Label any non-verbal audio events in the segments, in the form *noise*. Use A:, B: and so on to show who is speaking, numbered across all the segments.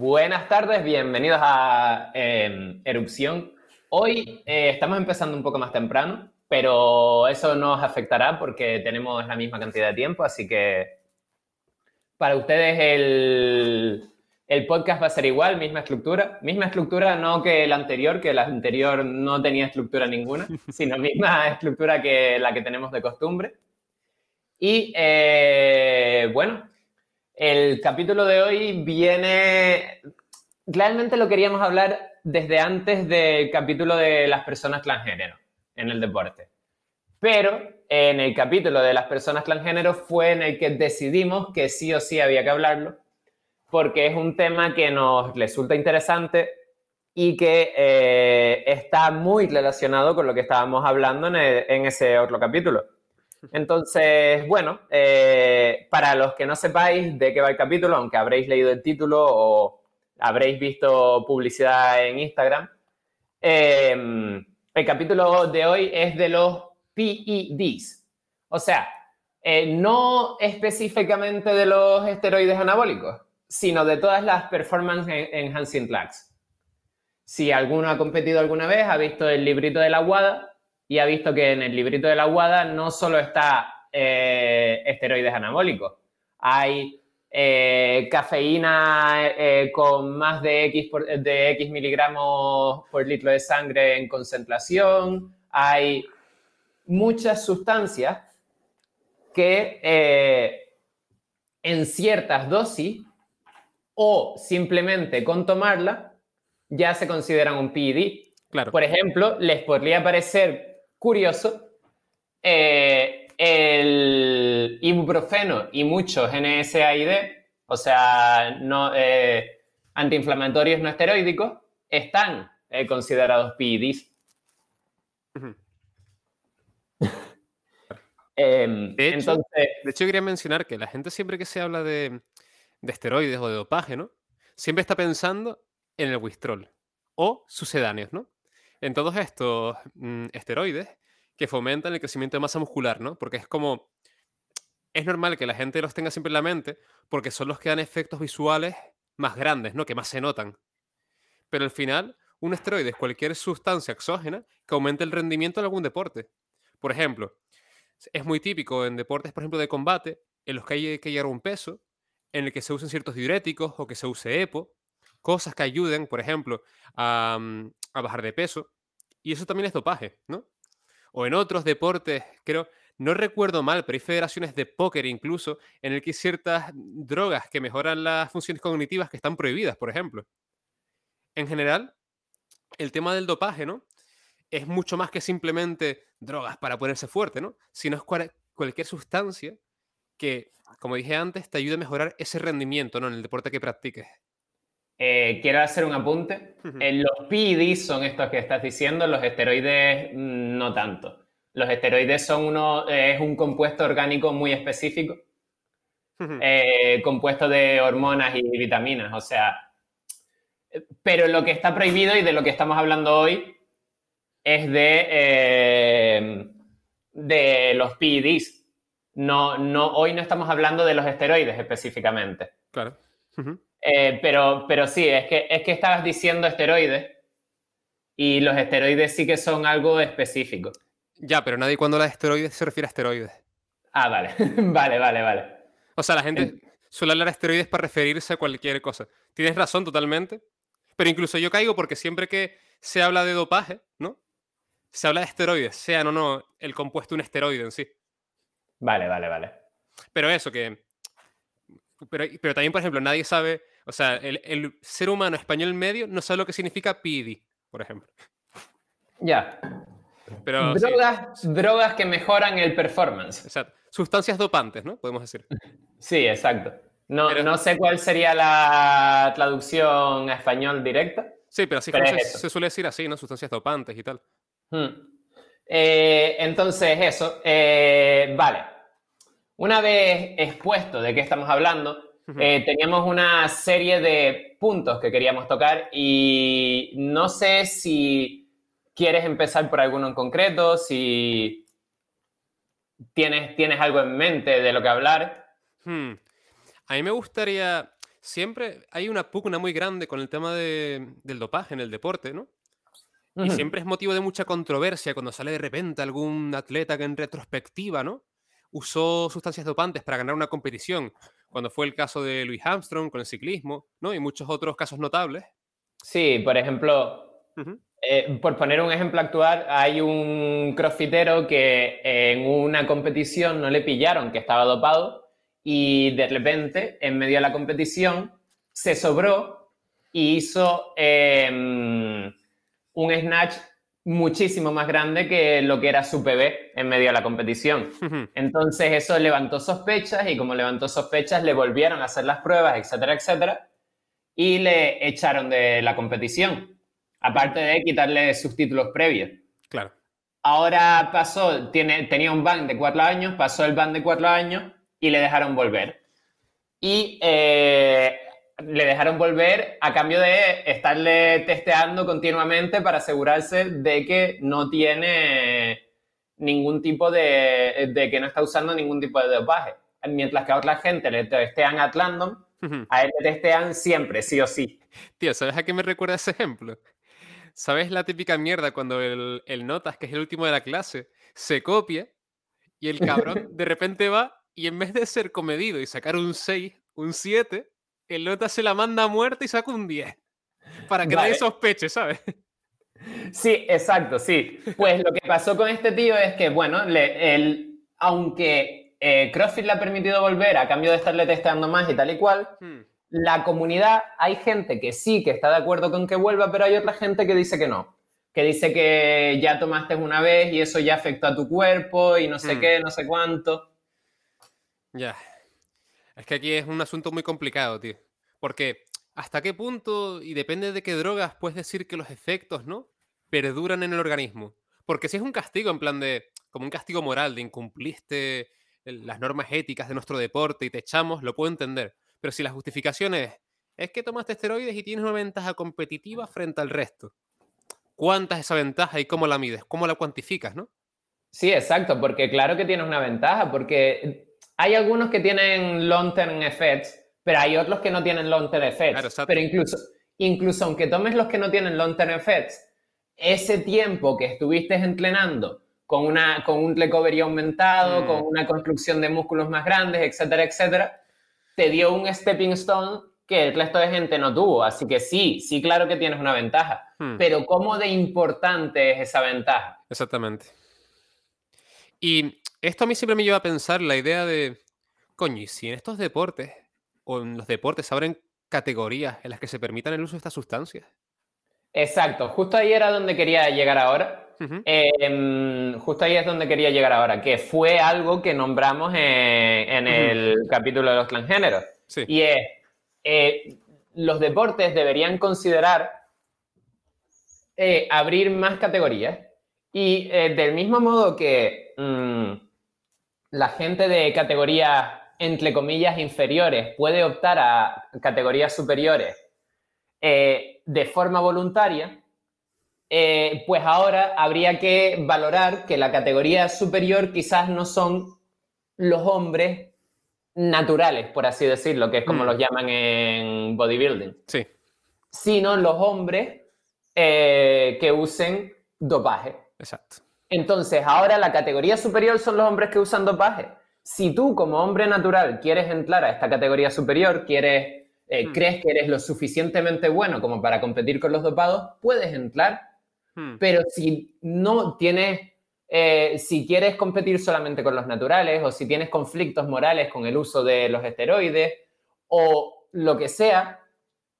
A: Buenas tardes, bienvenidos a em, Erupción. Hoy eh, estamos empezando un poco más temprano, pero eso no nos afectará porque tenemos la misma cantidad de tiempo, así que para ustedes el, el podcast va a ser igual, misma estructura. Misma estructura no que el anterior, que el anterior no tenía estructura ninguna, *laughs* sino misma estructura que la que tenemos de costumbre. Y eh, bueno, el capítulo de hoy viene... Realmente lo queríamos hablar desde antes del capítulo de las personas transgénero en el deporte. Pero en el capítulo de las personas transgénero fue en el que decidimos que sí o sí había que hablarlo, porque es un tema que nos resulta interesante y que eh, está muy relacionado con lo que estábamos hablando en, en ese otro capítulo. Entonces, bueno, eh, para los que no sepáis de qué va el capítulo, aunque habréis leído el título o habréis visto publicidad en Instagram, em, el capítulo de hoy es de los PEDs. O sea, eh, no específicamente de los esteroides anabólicos, sino de todas las performance enhancing drugs. Si alguno ha competido alguna vez, ha visto el librito de la WADA, y ha visto que en el librito de la WADA no solo está eh, esteroides anabólicos, hay eh, cafeína eh, con más de X, de X miligramos por litro de sangre en concentración, hay muchas sustancias que en ciertas dosis o simplemente con tomarla ya se consideran un PID. Claro. Por ejemplo, les podría parecer curioso, eh, el ibuprofeno y muchos NSAID, o sea, no, eh, antiinflamatorios no esteroídicos, están eh, considerados PIDs. *laughs*
B: De, hecho, entonces, de hecho, quería mencionar que la gente siempre que se habla de, de esteroides o de dopaje, ¿no? Siempre está pensando en el Wistrol o sucedáneos, ¿no? En todos estos mm, esteroides que fomentan el crecimiento de masa muscular, ¿no? Porque es como, es normal que la gente los tenga siempre en la mente porque son los que dan efectos visuales más grandes, ¿no? Que más se notan. Pero al final, un esteroide es cualquier sustancia exógena que aumente el rendimiento de algún deporte. Por ejemplo, es muy típico en deportes, por ejemplo, de combate, en los que hay que llegar a un peso, en el que se usen ciertos diuréticos o que se use EPO, cosas que ayuden, por ejemplo, a, mm, a bajar de peso. Y eso también es dopaje, ¿no? O en otros deportes, creo, no recuerdo mal, pero hay federaciones de póker incluso en el que hay ciertas drogas que mejoran las funciones cognitivas que están prohibidas, por ejemplo. En general, el tema del dopaje, ¿no? Es mucho más que simplemente drogas para ponerse fuerte, ¿no? Sino es cualquier sustancia que, como dije antes, te ayude a mejorar ese rendimiento, ¿no? En el deporte que practiques.
A: Eh, quiero hacer un apunte. Eh, los PEDs son estos que estás diciendo, los esteroides mm, no tanto. Los esteroides son uno, es un compuesto orgánico muy específico, eh, compuesto de hormonas y vitaminas, o sea, pero lo que está prohibido y de lo que estamos hablando hoy es de, de los PEDs. No, no, hoy no estamos hablando de los esteroides específicamente.
B: Claro.
A: Eh, pero, pero sí, es que, es que estabas diciendo esteroides y los esteroides sí que son algo específico.
B: Ya, pero nadie cuando habla de esteroides se refiere a esteroides.
A: Ah, vale, *laughs* vale, vale, vale.
B: O sea, la gente suele hablar de esteroides para referirse a cualquier cosa. Tienes razón totalmente, pero incluso yo caigo porque siempre que se habla de dopaje, ¿no? Se habla de esteroides, sea o no el compuesto un esteroide en sí.
A: Vale, vale, vale.
B: Pero eso, que pero, pero, también, por ejemplo, nadie sabe o sea, el, ser humano español medio no sabe lo que significa PD, por ejemplo.
A: Ya. Pero, drogas, drogas que mejoran el performance.
B: Exacto. Sustancias dopantes, ¿no? Podemos decir.
A: Sí, exacto. No, no sé cuál sería la traducción a español directa.
B: Sí, pero así se, suele decir así, ¿no? Sustancias dopantes y tal.
A: Hmm. Eh, entonces, eso. Eh, vale. Una vez expuesto de qué estamos hablando, eh, teníamos una serie de puntos que queríamos tocar y no sé si quieres empezar por alguno en concreto, si tienes, tienes algo en mente de lo que hablar.
B: Hmm. A mí me gustaría, siempre hay una pugna muy grande con el tema del dopaje en el deporte, ¿no? Y siempre es motivo de mucha controversia cuando sale de repente algún atleta que en retrospectiva, ¿no? Usó sustancias dopantes para ganar una competición, cuando fue el caso de Louis Armstrong con el ciclismo, ¿no? Y muchos otros casos notables.
A: Sí, por ejemplo, eh, por poner un ejemplo actual, hay un crossfitero que en una competición no le pillaron que estaba dopado y de repente, en medio de la competición, se sobró y hizo em, un snatch muchísimo más grande que lo que era su PB en medio de la competición. Entonces eso levantó sospechas y como levantó sospechas le volvieron a hacer las pruebas, etcétera, etcétera, y le echaron de la competición, aparte de quitarle sus títulos previos.
B: Claro.
A: Ahora pasó, tiene, tenía un ban de cuatro años, pasó el ban de cuatro años y le dejaron volver. Y eh, le dejaron volver a cambio de estarle testeando continuamente para asegurarse de que no tiene ningún tipo de, de que no está usando ningún tipo de dopaje. Mientras que a otra gente le testean a Atlandon, a él le testean siempre, sí o sí.
B: Tío, ¿sabes a qué me recuerda ese ejemplo? ¿Sabes la típica mierda cuando el, el notas, que es el último de la clase, se copia y el cabrón *laughs* de repente va y en vez de ser comedido y sacar un 6, un 7, el nota se la manda a muerte y saca un 10. Para que nadie sospeche, ¿sabes?
A: Sí, exacto, sí. Pues lo que pasó con este tío es que, bueno, le, aunque eh, CrossFit le ha permitido volver a cambio de estarle testeando más y tal y cual, hmm. la comunidad, hay gente que sí, que está de acuerdo con que vuelva, pero hay otra gente que dice que no. Que dice que ya tomaste una vez y eso ya afectó a tu cuerpo y no sé hmm. qué, no sé cuánto.
B: Ya. Es que aquí es un asunto muy complicado, tío. Porque hasta qué punto, y depende de qué drogas, puedes decir que los efectos, ¿no? Perduran en el organismo. Porque si es un castigo, en plan de, como un castigo moral, de incumpliste las normas éticas de nuestro deporte y te echamos, lo puedo entender. Pero si la justificación es, es que tomaste esteroides y tienes una ventaja competitiva frente al resto. ¿Cuánta es esa ventaja y cómo la mides? ¿Cómo la cuantificas, no?
A: Sí, exacto, porque claro que tienes una ventaja, porque hay algunos que tienen long-term effects, pero hay otros que no tienen long-term effects. pero incluso, incluso aunque tomes los que no tienen long-term effects, ese tiempo que estuviste entrenando con, una, con un recovery aumentado, mm. con una construcción de músculos más grandes, etcétera, etcétera, te dio un stepping stone que el resto de gente no tuvo. Así que sí, sí, claro que tienes una ventaja. Hmm. Pero ¿cómo de importante es esa ventaja?
B: Exactamente. Y esto a mí siempre me lleva a pensar la idea de, coño, y si en estos deportes o en los deportes abren categorías en las que se permitan el uso de estas sustancias.
A: Exacto, justo ahí era donde quería llegar ahora. Em, justo ahí es donde quería llegar ahora, que fue algo que nombramos en, el capítulo de los transgéneros. Y es, eh, los deportes deberían considerar eh, abrir más categorías. Y eh, del mismo modo que mm, la gente de categorías, entre comillas, inferiores puede optar a categorías superiores eh, de forma voluntaria, eh, pues ahora habría que valorar que la categoría superior quizás no son los hombres naturales, por así decirlo, que es como mm. los llaman en bodybuilding.
B: Sí.
A: Sino los hombres eh, que usen dopaje.
B: Exacto.
A: Entonces, ahora la categoría superior son los hombres que usan dopaje. Si tú, como hombre natural, quieres entrar a esta categoría superior, quieres, eh, hmm. crees que eres lo suficientemente bueno como para competir con los dopados, puedes entrar. Hmm. Pero si no tienes, eh, si quieres competir solamente con los naturales o si tienes conflictos morales con el uso de los esteroides o lo que sea,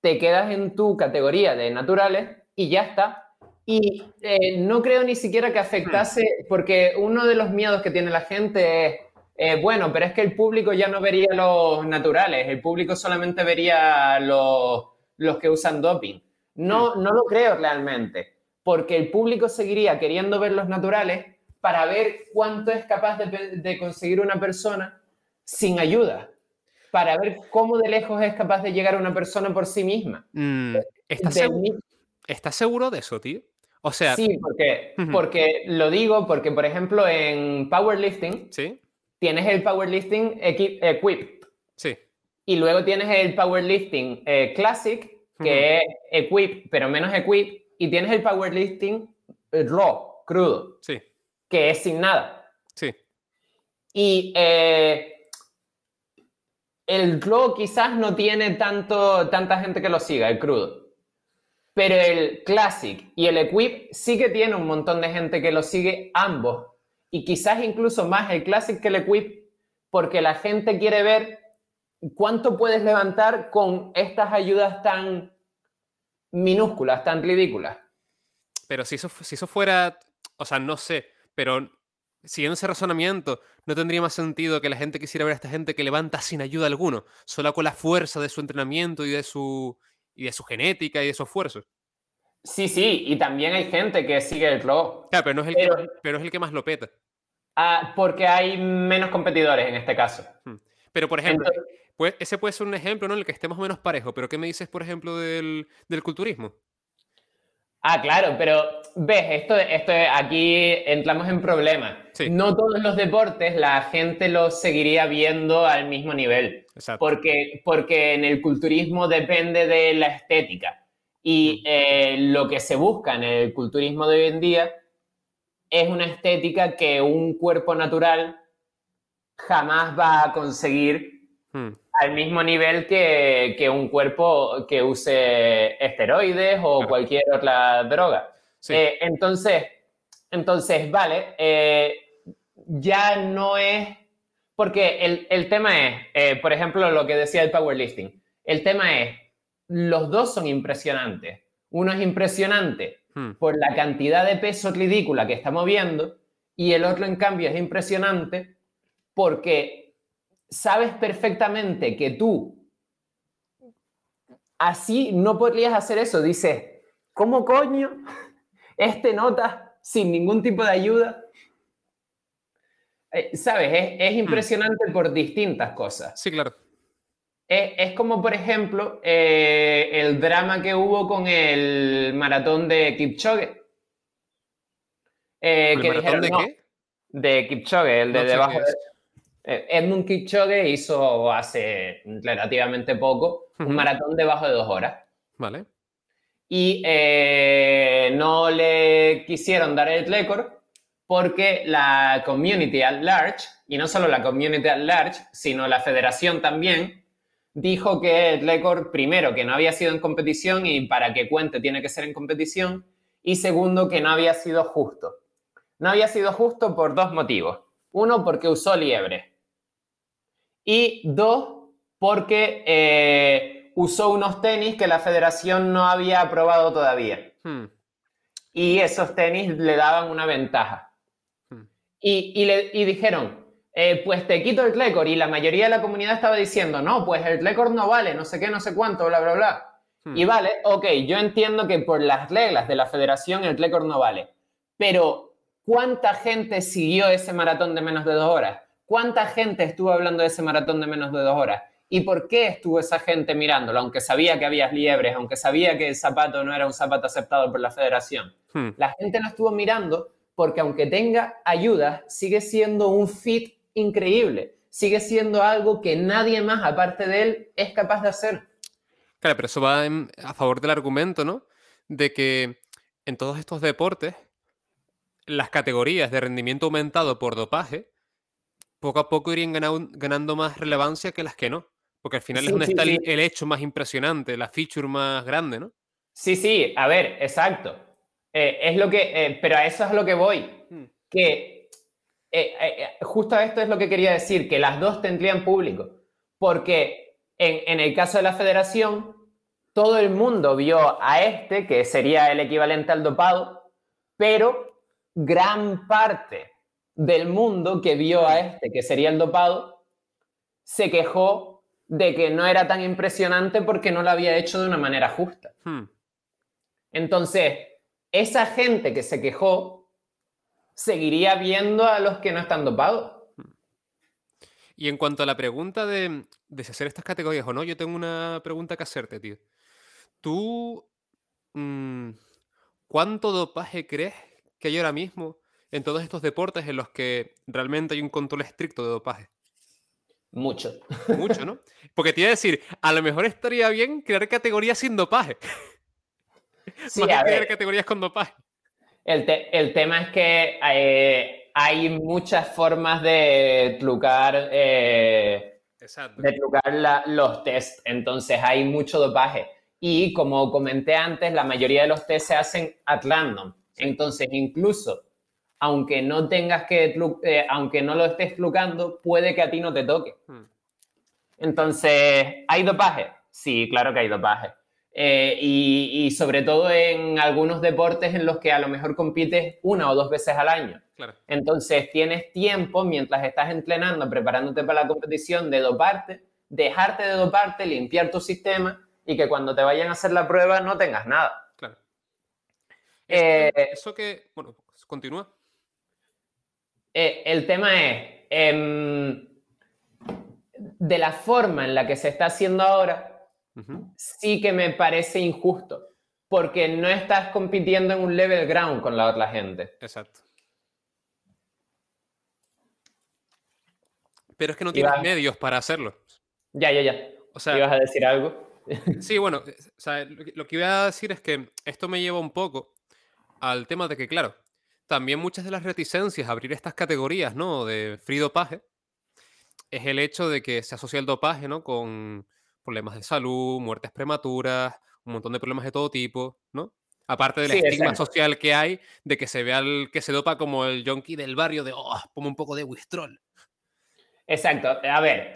A: te quedas en tu categoría de naturales y ya está. Y eh, no creo ni siquiera que afectase, porque uno de los miedos que tiene la gente es, eh, bueno, pero es que el público ya no vería los naturales, el público solamente vería los, los que usan doping. No, no lo creo realmente, porque el público seguiría queriendo ver los naturales para ver cuánto es capaz de, conseguir una persona sin ayuda, para ver cómo de lejos es capaz de llegar una persona por sí misma.
B: Mm, ¿Estás seguro de eso, tío? O sea.
A: Sí, porque, porque lo digo porque, por ejemplo, en powerlifting
B: ¿Sí?
A: tienes el powerlifting equip.
B: Sí.
A: Y luego tienes el powerlifting eh, classic, que es equip, pero menos equip. Y tienes el powerlifting eh, raw, crudo.
B: Sí.
A: Que es sin nada.
B: Sí.
A: Y eh, el raw quizás no tiene tanto, tanta gente que lo siga, el crudo. Pero el Classic y el Equip sí que tiene un montón de gente que lo sigue ambos. Y quizás incluso más el Classic que el Equip, porque la gente quiere ver cuánto puedes levantar con estas ayudas tan minúsculas, tan ridículas.
B: Pero si eso, si eso fuera, o sea, no sé, pero siguiendo ese razonamiento, no tendría más sentido que la gente quisiera ver a esta gente que levanta sin ayuda alguno, solo con la fuerza de su entrenamiento y de su, y de su genética y de su esfuerzo.
A: Sí, sí, y también hay gente que sigue el flow.
B: Claro, pero no es el, que, pero es el que más lo peta.
A: Ah, porque hay menos competidores en este caso. Hmm.
B: Pero, por ejemplo, pues, ese puede ser un ejemplo ¿no? en el que estemos menos parejo, pero ¿qué me dices, por ejemplo, del, del culturismo?
A: Ah, claro, pero ves, esto, esto aquí entramos en problemas. No todos los deportes la gente los seguiría viendo al mismo nivel. Porque, porque en el culturismo depende de la estética. Y mm. eh, lo que se busca en el culturismo de hoy en día es una estética que un cuerpo natural jamás va a conseguir mm al mismo nivel que, un cuerpo que use esteroides o cualquier otra droga. Eh, entonces, entonces, vale, eh, ya no es, porque el, tema es, eh, por ejemplo, lo que decía el powerlifting, el tema es, los dos son impresionantes. Uno es impresionante hmm. por la cantidad de peso ridícula que está moviendo y el otro, en cambio, es impresionante porque sabes perfectamente que tú así no podrías hacer eso. Dices, ¿cómo coño *laughs* este nota sin ningún tipo de ayuda? Eh, ¿Sabes? Es, hmm. impresionante por distintas cosas.
B: Sí, claro.
A: Es, como, por ejemplo, eh, el drama que hubo con el maratón de Kipchoge.
B: Eh, ¿El maratón de qué?
A: De Kipchoge, el de debajo de, Edmund Kipchoge hizo hace relativamente poco un maratón debajo de dos horas.
B: Vale.
A: Y eh, no le quisieron dar el récord porque la community at large, y no solo la community at large, sino la federación también, dijo que el récord, primero, que no había sido en competición y para que cuente tiene que ser en competición, y segundo, que no había sido justo. No había sido justo por dos motivos. Uno, porque usó liebre y dos, porque eh, usó unos tenis que la federación no había aprobado todavía. Hmm. Y esos tenis le daban una ventaja. Hmm. Y, le, dijeron, eh, pues te quito el récord. Y la mayoría de la comunidad estaba diciendo, no, pues el récord no vale, no sé qué, no sé cuánto, bla, bla, bla. Hmm. Y vale, ok, yo entiendo que por las reglas de la federación el récord no vale. Pero, ¿cuánta gente siguió ese maratón de menos de dos horas? ¿Cuánta gente estuvo hablando de ese maratón de menos de dos horas? ¿Y por qué estuvo esa gente mirándolo? Aunque sabía que había liebres, aunque sabía que el zapato no era un zapato aceptado por la federación. Hmm. La gente lo estuvo mirando porque aunque tenga ayuda, sigue siendo un fit increíble. Sigue siendo algo que nadie más aparte de él es capaz de hacer.
B: Claro, pero eso va a favor del argumento, ¿no? De que en todos estos deportes, las categorías de rendimiento aumentado por dopaje poco a poco irían ganando, más relevancia que las que no. Porque al final es donde está El, hecho más impresionante, la feature más grande, ¿no?
A: Sí, sí, a ver, exacto. Eh, es lo que, eh, pero a eso es lo que voy. Hmm. Que eh, justo a esto es lo que quería decir, que las dos tendrían público. Porque en, en el caso de la federación, todo el mundo vio a este, que sería el equivalente al dopado, pero gran parte del mundo que vio a este, que sería el dopado, se quejó de que no era tan impresionante porque no lo había hecho de una manera justa. Hmm. Entonces, esa gente que se quejó seguiría viendo a los que no están dopados.
B: Y en cuanto a la pregunta de, de si hacer estas categorías o no, yo tengo una pregunta que hacerte, tío. ¿Tú mm, cuánto dopaje crees que hay ahora mismo en todos estos deportes en los que realmente hay un control estricto de dopaje?
A: Mucho.
B: Mucho, ¿no? *laughs* Porque te iba a decir, a lo mejor estaría bien crear categorías sin dopaje. Sí, Más que crear categorías con dopaje.
A: El, el tema es que eh, hay muchas formas de trucar, eh, de trucar los tests. Entonces hay mucho dopaje. Y como comenté antes, la mayoría de los tests se hacen at random. Entonces, incluso aunque no tengas que, eh, aunque no lo estés trucando, puede que a ti no te toque. Hmm. Entonces, ¿hay dopaje? Sí, claro que hay dopaje. Eh, y, sobre todo en algunos deportes en los que a lo mejor compites una o dos veces al año. Entonces, tienes tiempo mientras estás entrenando, preparándote para la competición, de doparte, dejarte de doparte, limpiar tu sistema y que cuando te vayan a hacer la prueba no tengas nada.
B: Claro. Eh, eso que, bueno, continúa.
A: Eh, el tema es, em, de la forma en la que se está haciendo ahora, sí que me parece injusto, porque no estás compitiendo en un level ground con la otra gente.
B: Exacto. Pero es que no tienes medios para hacerlo.
A: Ya, ya, ya. O sea, ¿Ibas a decir algo? *laughs*
B: sí, bueno, lo que iba a decir es que esto me lleva un poco al tema de que, claro, también muchas de las reticencias a abrir estas categorías, ¿no? De free dopaje, es el hecho de que se asocia el dopaje, ¿no? Con problemas de salud, muertes prematuras, un montón de problemas de todo tipo, ¿no? Aparte del estigma social que hay de que se vea al que se dopa como el junkie del barrio de, oh, pongo un poco de Wistrol.
A: Exacto. A ver,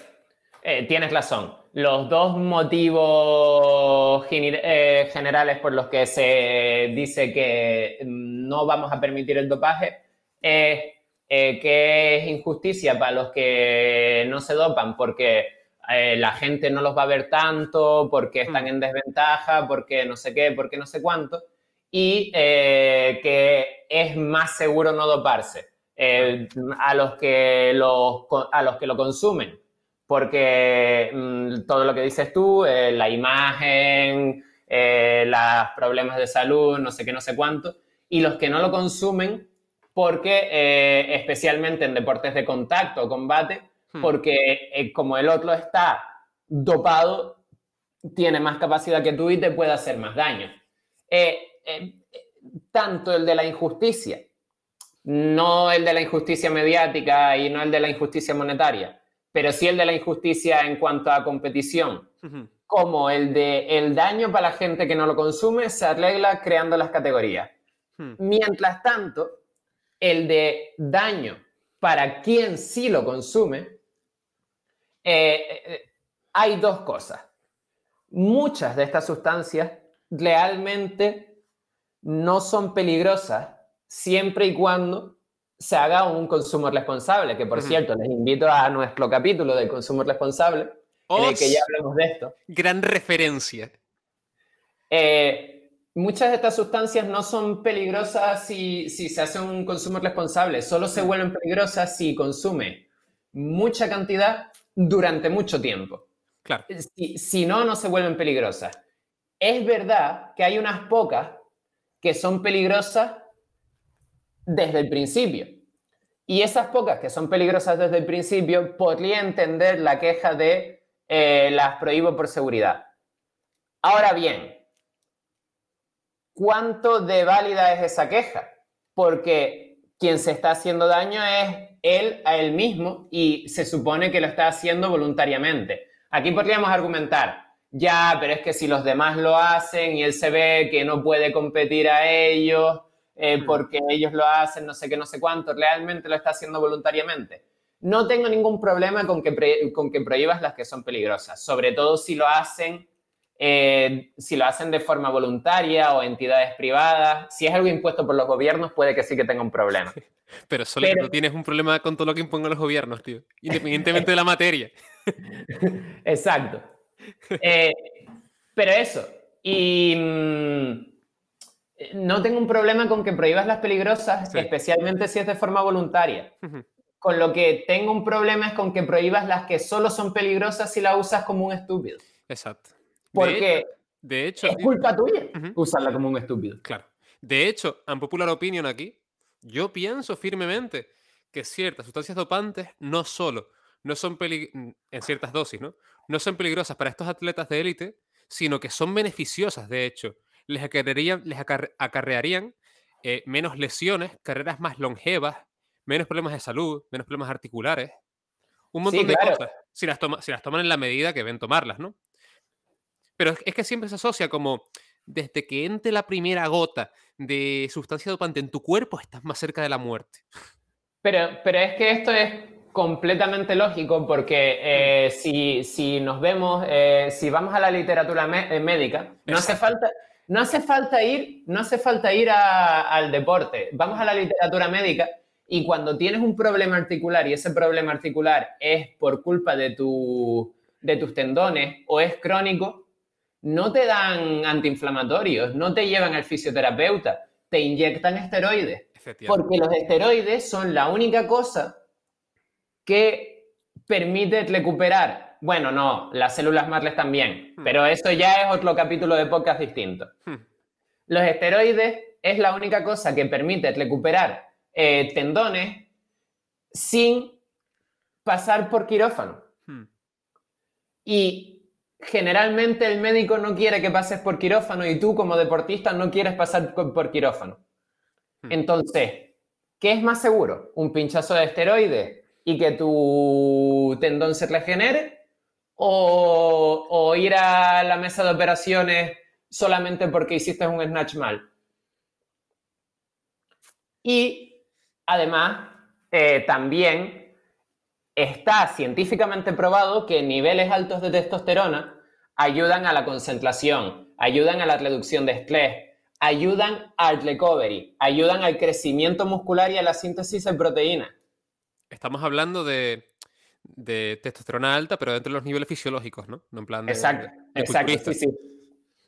A: eh, tienes razón. Los dos motivos eh, generales por los que se dice que mm, no vamos a permitir el dopaje es eh, que es injusticia para los que no se dopan porque la gente no los va a ver tanto, porque están mm. en desventaja, porque no sé qué, porque no sé cuánto, y que es más seguro no doparse. a, los que a los que lo consumen porque mm, todo lo que dices tú, eh, la imagen, eh, los problemas de salud, no sé qué, no sé cuánto, y los que no lo consumen, porque eh, especialmente en deportes de contacto o combate, hmm. porque como el otro está dopado, tiene más capacidad que tú y te puede hacer más daño. tanto el de la injusticia, no el de la injusticia mediática y no el de la injusticia monetaria, pero sí el de la injusticia en cuanto a competición, como el de el daño para la gente que no lo consume, se arregla creando las categorías. Hmm. Mientras tanto, el de daño para quien sí lo consume, eh, eh, hay dos cosas. Muchas de estas sustancias realmente no son peligrosas siempre y cuando se haga un consumo responsable, que por cierto, les invito a nuestro capítulo de consumo responsable, en el que ya hablamos de esto.
B: Gran referencia.
A: Eh, muchas de estas sustancias no son peligrosas si, si, se hace un consumo responsable, solo se vuelven peligrosas si consume mucha cantidad durante mucho tiempo.
B: Claro.
A: Si, si no, no se vuelven peligrosas. Es verdad que hay unas pocas que son peligrosas desde el principio. Y esas pocas que son peligrosas desde el principio, podría entender la queja de eh, las prohíbo por seguridad. Ahora bien, ¿cuánto de válida es esa queja? Porque quien se está haciendo daño es él a él mismo y se supone que lo está haciendo voluntariamente. Aquí podríamos argumentar, ya, pero es que si los demás lo hacen y él se ve que no puede competir a ellos, eh, mm. porque ellos lo hacen, no sé qué, no sé cuánto, realmente lo está haciendo voluntariamente. No tengo ningún problema con que, con que prohíbas las que son peligrosas, sobre todo si lo hacen eh, si lo hacen de forma voluntaria o entidades privadas, si es algo impuesto por los gobiernos, puede que sí que tenga un problema. *laughs*
B: Pero solo que tú tienes un problema con todo lo que impongan los gobiernos, tío, independientemente de la *laughs* materia.
A: Exacto. Eh, pero eso, y mm, no tengo un problema con que prohíbas las peligrosas, especialmente si es de forma voluntaria. Con lo que tengo un problema es con que prohíbas las que solo son peligrosas si las usas como un estúpido.
B: Exacto.
A: Porque de hecho, es culpa tuya usarla como un estúpido.
B: Claro. De hecho, en popular opinion aquí, yo pienso firmemente que ciertas sustancias dopantes no solo no son en ciertas dosis, ¿no? No son peligrosas para estos atletas de élite, sino que son beneficiosas, de hecho. Les acarrearían, les acarrearían eh, menos lesiones, carreras más longevas, menos problemas de salud, menos problemas articulares, un montón de cosas, si las, si las toman en la medida que ven tomarlas, ¿no? Pero es que siempre se asocia como, desde que entre la primera gota de sustancia dopante en tu cuerpo, estás más cerca de la muerte.
A: Pero, pero es que esto es completamente lógico porque eh, si, si, nos vemos, eh, si vamos a la literatura eh, médica, no hace falta... No hace falta ir, no hace falta ir al deporte. Vamos a la literatura médica y cuando tienes un problema articular y ese problema articular es por culpa de, tu, de tus tendones o es crónico, no te dan antiinflamatorios, no te llevan al fisioterapeuta, te inyectan esteroides. Porque los esteroides son la única cosa que permite recuperar. Bueno, no, las células madres también, hmm. pero eso ya es otro capítulo de podcast distinto. Hmm. Los esteroides es la única cosa que permite recuperar eh, tendones sin pasar por quirófano. Hmm. Y generalmente el médico no quiere que pases por quirófano y tú como deportista no quieres pasar por quirófano. Entonces, ¿qué es más seguro? ¿Un pinchazo de esteroides y que tu tendón se regenere o, ir a la mesa de operaciones solamente porque hiciste un snatch mal. Y además, eh, también está científicamente probado que niveles altos de testosterona ayudan a la concentración, ayudan a la reducción de estrés, ayudan al recovery, ayudan al crecimiento muscular y a la síntesis de proteínas.
B: Estamos hablando de, testosterona alta, pero dentro de los niveles fisiológicos, ¿no?
A: en plan exacto, exacto, sí, sí.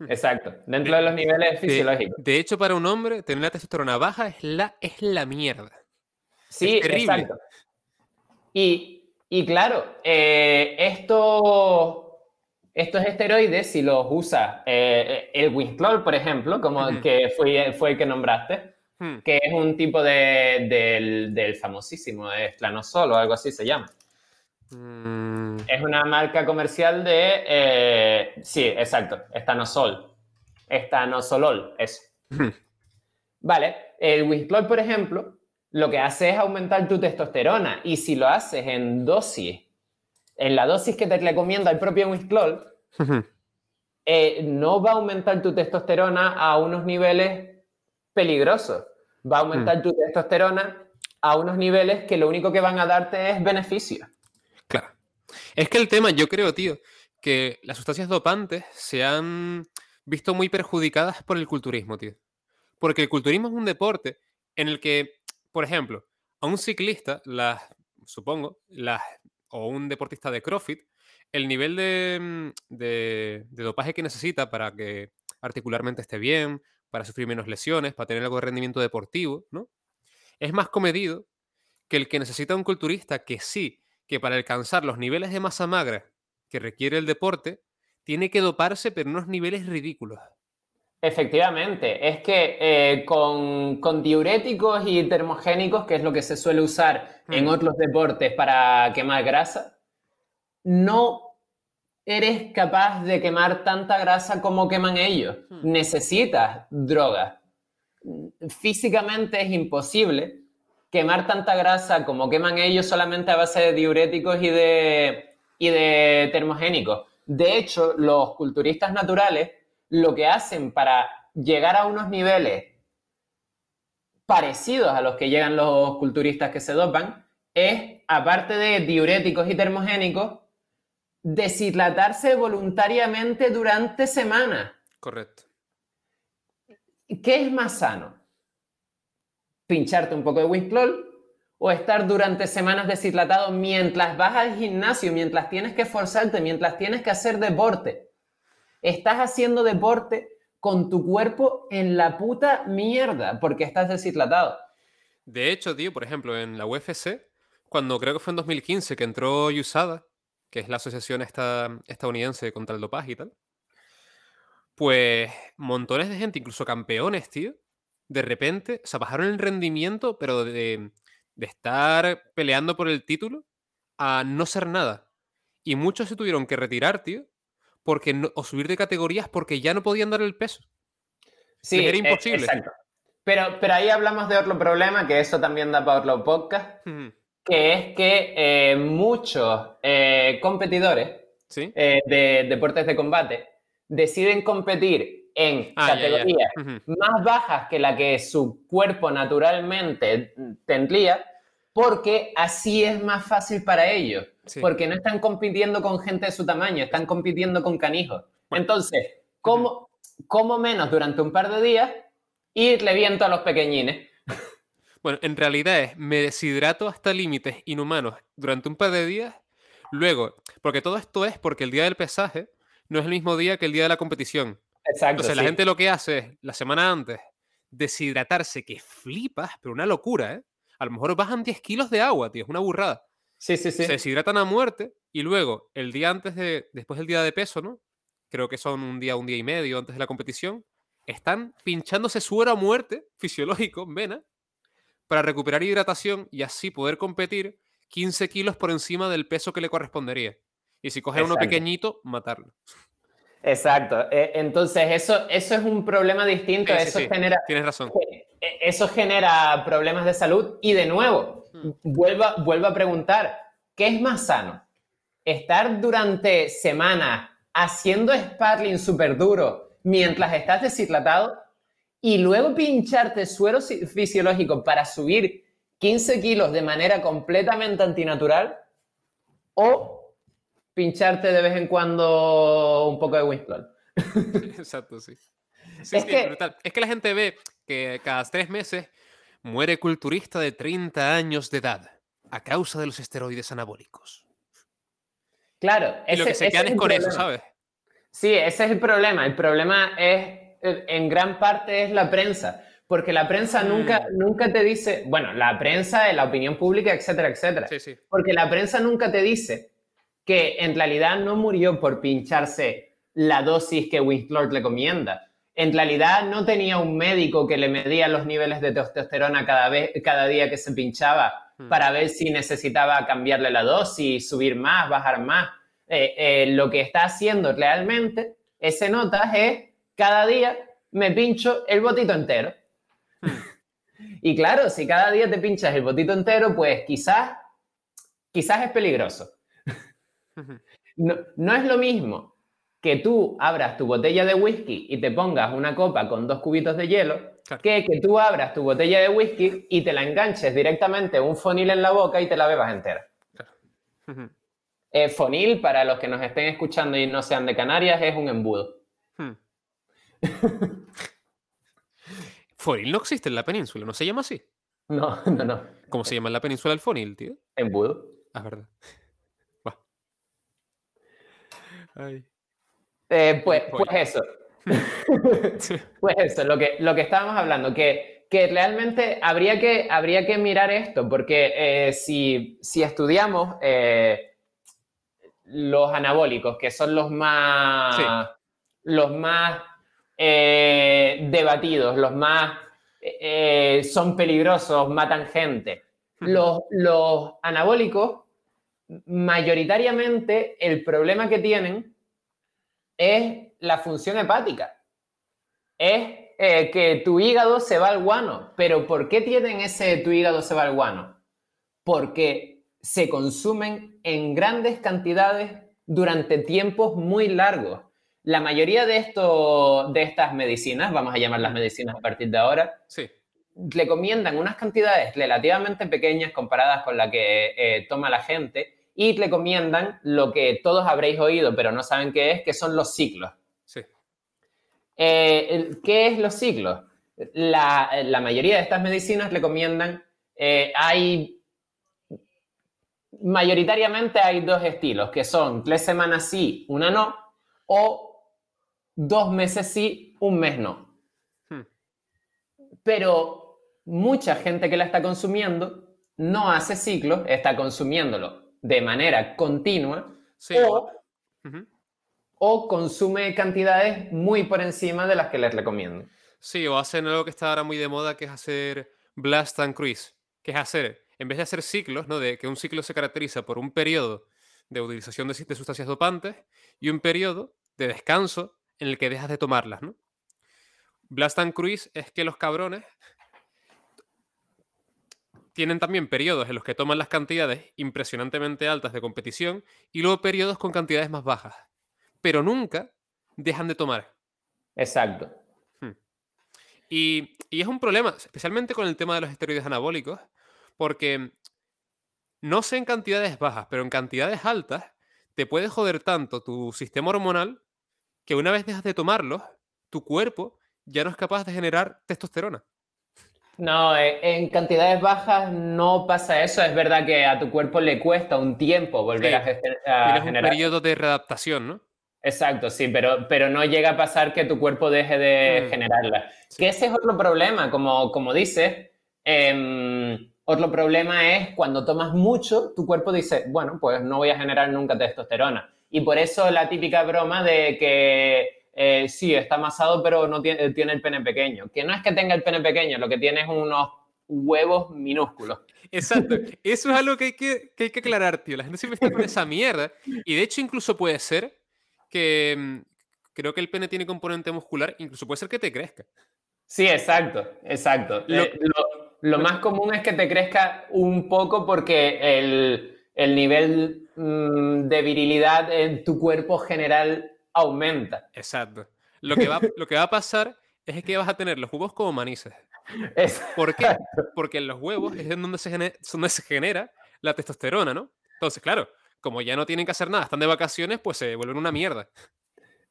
A: Exacto, dentro de, los niveles fisiológicos.
B: De, hecho, para un hombre, tener la testosterona baja es la, es la mierda.
A: Sí, exacto. Y, claro, eh, esto, estos esteroides, si los usa eh, el Winstrol, por ejemplo, como el que fue, fue el que nombraste, Hmm. que es un tipo de, del, del, famosísimo Eslanosol o algo así se llama. Mm. Es una marca comercial de... Eh, sí, exacto, estanosol. Estanosolol, eso. Hmm. Vale, el Wisclol, por ejemplo, lo que hace es aumentar tu testosterona y si lo haces en dosis, en la dosis que te recomienda el propio Wisclol, hmm. eh, no va a aumentar tu testosterona a unos niveles peligroso. Va a aumentar mm. tu testosterona a unos niveles que lo único que van a darte es beneficio.
B: Claro. Es que el tema, yo creo, tío, que las sustancias dopantes se han visto muy perjudicadas por el culturismo, tío. Porque el culturismo es un deporte en el que, por ejemplo, a un ciclista, las, supongo, las, o un deportista de CrossFit, el nivel de, de, dopaje que necesita para que articularmente esté bien, para sufrir menos lesiones, para tener algo de rendimiento deportivo, ¿no? Es más comedido que el que necesita un culturista que sí, que para alcanzar los niveles de masa magra que requiere el deporte, tiene que doparse, pero unos niveles ridículos.
A: Efectivamente, es que eh, con, diuréticos y termogénicos, que es lo que se suele usar en mm. otros deportes para quemar grasa, no eres capaz de quemar tanta grasa como queman ellos. Hmm. Necesitas droga. Físicamente es imposible quemar tanta grasa como queman ellos solamente a base de diuréticos y de, y de termogénicos. De hecho, los culturistas naturales lo que hacen para llegar a unos niveles parecidos a los que llegan los culturistas que se dopan es, aparte de diuréticos y termogénicos, deshidratarse voluntariamente durante semanas.
B: Correcto.
A: ¿Qué es más sano? ¿Pincharte un poco de Winklol o estar durante semanas deshidratado mientras vas al gimnasio, mientras tienes que esforzarte, mientras tienes que hacer deporte? Estás haciendo deporte con tu cuerpo en la puta mierda porque estás deshidratado.
B: De hecho, tío, por ejemplo, en la UFC, cuando creo que fue en 2015 que entró Yusada, que es la asociación estadounidense contra el dopaje y tal, pues montones de gente, incluso campeones, tío, de repente, se bajaron el rendimiento, pero de, estar peleando por el título a no ser nada. Y muchos se tuvieron que retirar, tío, porque o subir de categorías porque ya no podían dar el peso.
A: Sí, era e, imposible. exacto. Pero, pero ahí hablamos de otro problema, que eso también da para otro podcast, que es que eh, muchos eh, competidores eh, de deportes de combate deciden competir en ah, categorías más bajas que la que su cuerpo naturalmente tendría, porque así es más fácil para ellos, porque no están compitiendo con gente de su tamaño, están compitiendo con canijos. Entonces, ¿cómo, ¿cómo menos durante un par de días y le viento a los pequeñines.
B: Bueno, en realidad es, me deshidrato hasta límites inhumanos durante un par de días, luego, porque todo esto es porque el día del pesaje no es el mismo día que el día de la competición. Exacto. Entonces la gente lo que hace es, la semana antes, deshidratarse, que flipas, pero una locura, ¿eh? A lo mejor bajan 10 kilos de agua, tío, es una burrada.
A: Sí, sí, sí.
B: Se deshidratan a muerte y luego, el día antes de, después del día de peso, ¿no? Creo que son un día, un día y medio antes de la competición, están pinchándose suero a muerte *laughs* fisiológico en vena para recuperar hidratación y así poder competir 15 kilos por encima del peso que le correspondería. Y si coger uno pequeñito, matarlo.
A: Exacto. E, entonces, eso, eso es un problema distinto. eso genera.
B: Tienes razón.
A: E, eso genera problemas de salud. Y de nuevo, mm. vuelvo, a preguntar: ¿qué es más sano? ¿Estar durante semanas haciendo sparring súper duro mientras estás deshidratado y luego pincharte suero fisiológico para subir 15 kilos de manera completamente antinatural o pincharte de vez en cuando un poco de Winston. *laughs*
B: Exacto, sí. es, que, es, que, la gente ve que cada tres meses muere culturista de 30 años de edad a causa de los esteroides anabólicos.
A: Claro.
B: Y lo que se quedan es con eso, ¿sabes?
A: Sí, ese es el problema. El problema es, en gran parte, es la prensa. Porque la prensa mm. nunca, nunca te dice, bueno, la prensa, la opinión pública, etcétera, etcétera. Sí, sí. Porque la prensa nunca te dice que en realidad no murió por pincharse la dosis que Winslow le comienda. En realidad no tenía un médico que le medía los niveles de testosterona cada, vez, cada día que se pinchaba mm. para ver si necesitaba cambiarle la dosis, subir más, bajar más. Eh, eh, lo que está haciendo realmente ese notas es cada día me pincho el botito entero. *laughs* y claro, si cada día te pinchas el botito entero, pues quizás, quizás es peligroso. no, es lo mismo que tú abras tu botella de whisky y te pongas una copa con dos cubitos de hielo, que que tú abras tu botella de whisky y te la enganches directamente un fonil en la boca y te la bebas entera. Eh, fonil, para los que nos estén escuchando y no sean de Canarias, es un embudo. Hmm. *laughs*
B: fonil no existe en la península, ¿no se llama así?
A: No, *laughs* no, no.
B: ¿Cómo se llama en la península el fonil, tío?
A: Embudo.
B: Ah, verdad. *laughs*
A: Eh, pues, pues eso. *laughs* pues eso, lo que, lo que estábamos hablando, que, que realmente habría que, habría que mirar esto, porque eh, si, si, estudiamos los anabólicos, que son los más, los más eh, debatidos, los más eh, son peligrosos, matan gente. Los, los, anabólicos, mayoritariamente, el problema que tienen es la función hepática. Es eh, que tu hígado se va al guano. Pero ¿por qué tienen ese tu hígado se va al guano? Porque se consumen en grandes cantidades durante tiempos muy largos. La mayoría de, esto, de estas medicinas, vamos a llamarlas medicinas a partir de ahora,
B: sí.
A: recomiendan unas cantidades relativamente pequeñas comparadas con la que eh, toma la gente y recomiendan lo que todos habréis oído, pero no saben qué es, que son los ciclos.
B: Sí.
A: Eh, ¿Qué es los ciclos? La, la, mayoría de estas medicinas recomiendan, eh, hay mayoritariamente hay dos estilos, que son tres semanas sí, una no, o dos meses sí, un mes no. Hmm. Pero mucha gente que la está consumiendo no hace ciclos, está consumiéndolo de manera continua o, consume cantidades muy por encima de las que les recomiendo.
B: Sí, o hacen algo que está ahora muy de moda, que es hacer blast and cruise, que es hacer en vez de hacer ciclos, ¿no? De que un ciclo se caracteriza por un periodo de utilización de, sustancias dopantes y un periodo de descanso en el que dejas de tomarlas, ¿no? Blast and Cruise es que los cabrones tienen también periodos en los que toman las cantidades impresionantemente altas de competición y luego periodos con cantidades más bajas. Pero nunca dejan de tomar.
A: Exacto. Hmm.
B: Y, y, es un problema, especialmente con el tema de los esteroides anabólicos, porque no sé en cantidades bajas, pero en cantidades altas te puede joder tanto tu sistema hormonal que una vez dejas de tomarlos, tu cuerpo ya no es capaz de generar testosterona.
A: No, eh, en cantidades bajas no pasa eso. Es verdad que a tu cuerpo le cuesta un tiempo volver a,
B: generar. un periodo de readaptación, ¿no?
A: Exacto, sí, pero, pero no llega a pasar que tu cuerpo deje de mm. generarla. Que ese es otro problema, como, como dices. Em, otro problema es cuando tomas mucho, tu cuerpo dice, bueno, pues no voy a generar nunca testosterona. Y por eso la típica broma de que eh, sí, está amasado, pero no tiene, tiene, el pene pequeño. Que no es que tenga el pene pequeño, lo que tiene es unos huevos minúsculos.
B: Exacto. Eso es algo que hay que, que, hay que aclarar, tío. La gente siempre está con esa mierda. Y de hecho, incluso puede ser que mm, creo que el pene tiene componente muscular, incluso puede ser que te crezca.
A: Sí, exacto, exacto. Lo, eh, lo, más común es que te crezca un poco porque el, el nivel mm, de virilidad en tu cuerpo general aumenta.
B: Exacto. Lo que, va, lo que va a pasar es que vas a tener los huevos como manices. ¿Por qué? Porque en los huevos es donde se, genera, donde se genera la testosterona, ¿no? Entonces, claro, como ya no tienen que hacer nada, están de vacaciones, pues se vuelven una mierda.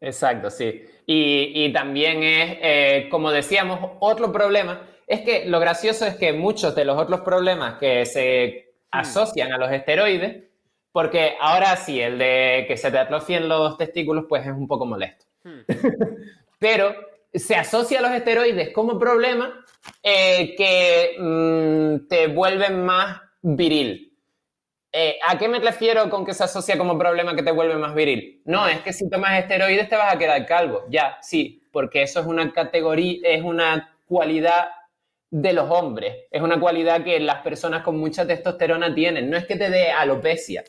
A: Exacto, sí. Y, también es, eh, como decíamos, otro problema. Es que lo gracioso es que muchos de los otros problemas que se hmm. asocian a los esteroides porque ahora sí, el de que se te atrofien los testículos, pues es un poco molesto. Hmm. *laughs* Pero se asocia a los esteroides como problema eh, que mm, te vuelven más viril. Eh, ¿A qué me refiero con que se asocia como problema que te vuelve más viril? No, es que si tomas esteroides te vas a quedar calvo. Ya, sí, porque eso es una categoría, es una cualidad de los hombres. Es una cualidad que las personas con mucha testosterona tienen. No es que te dé alopecia,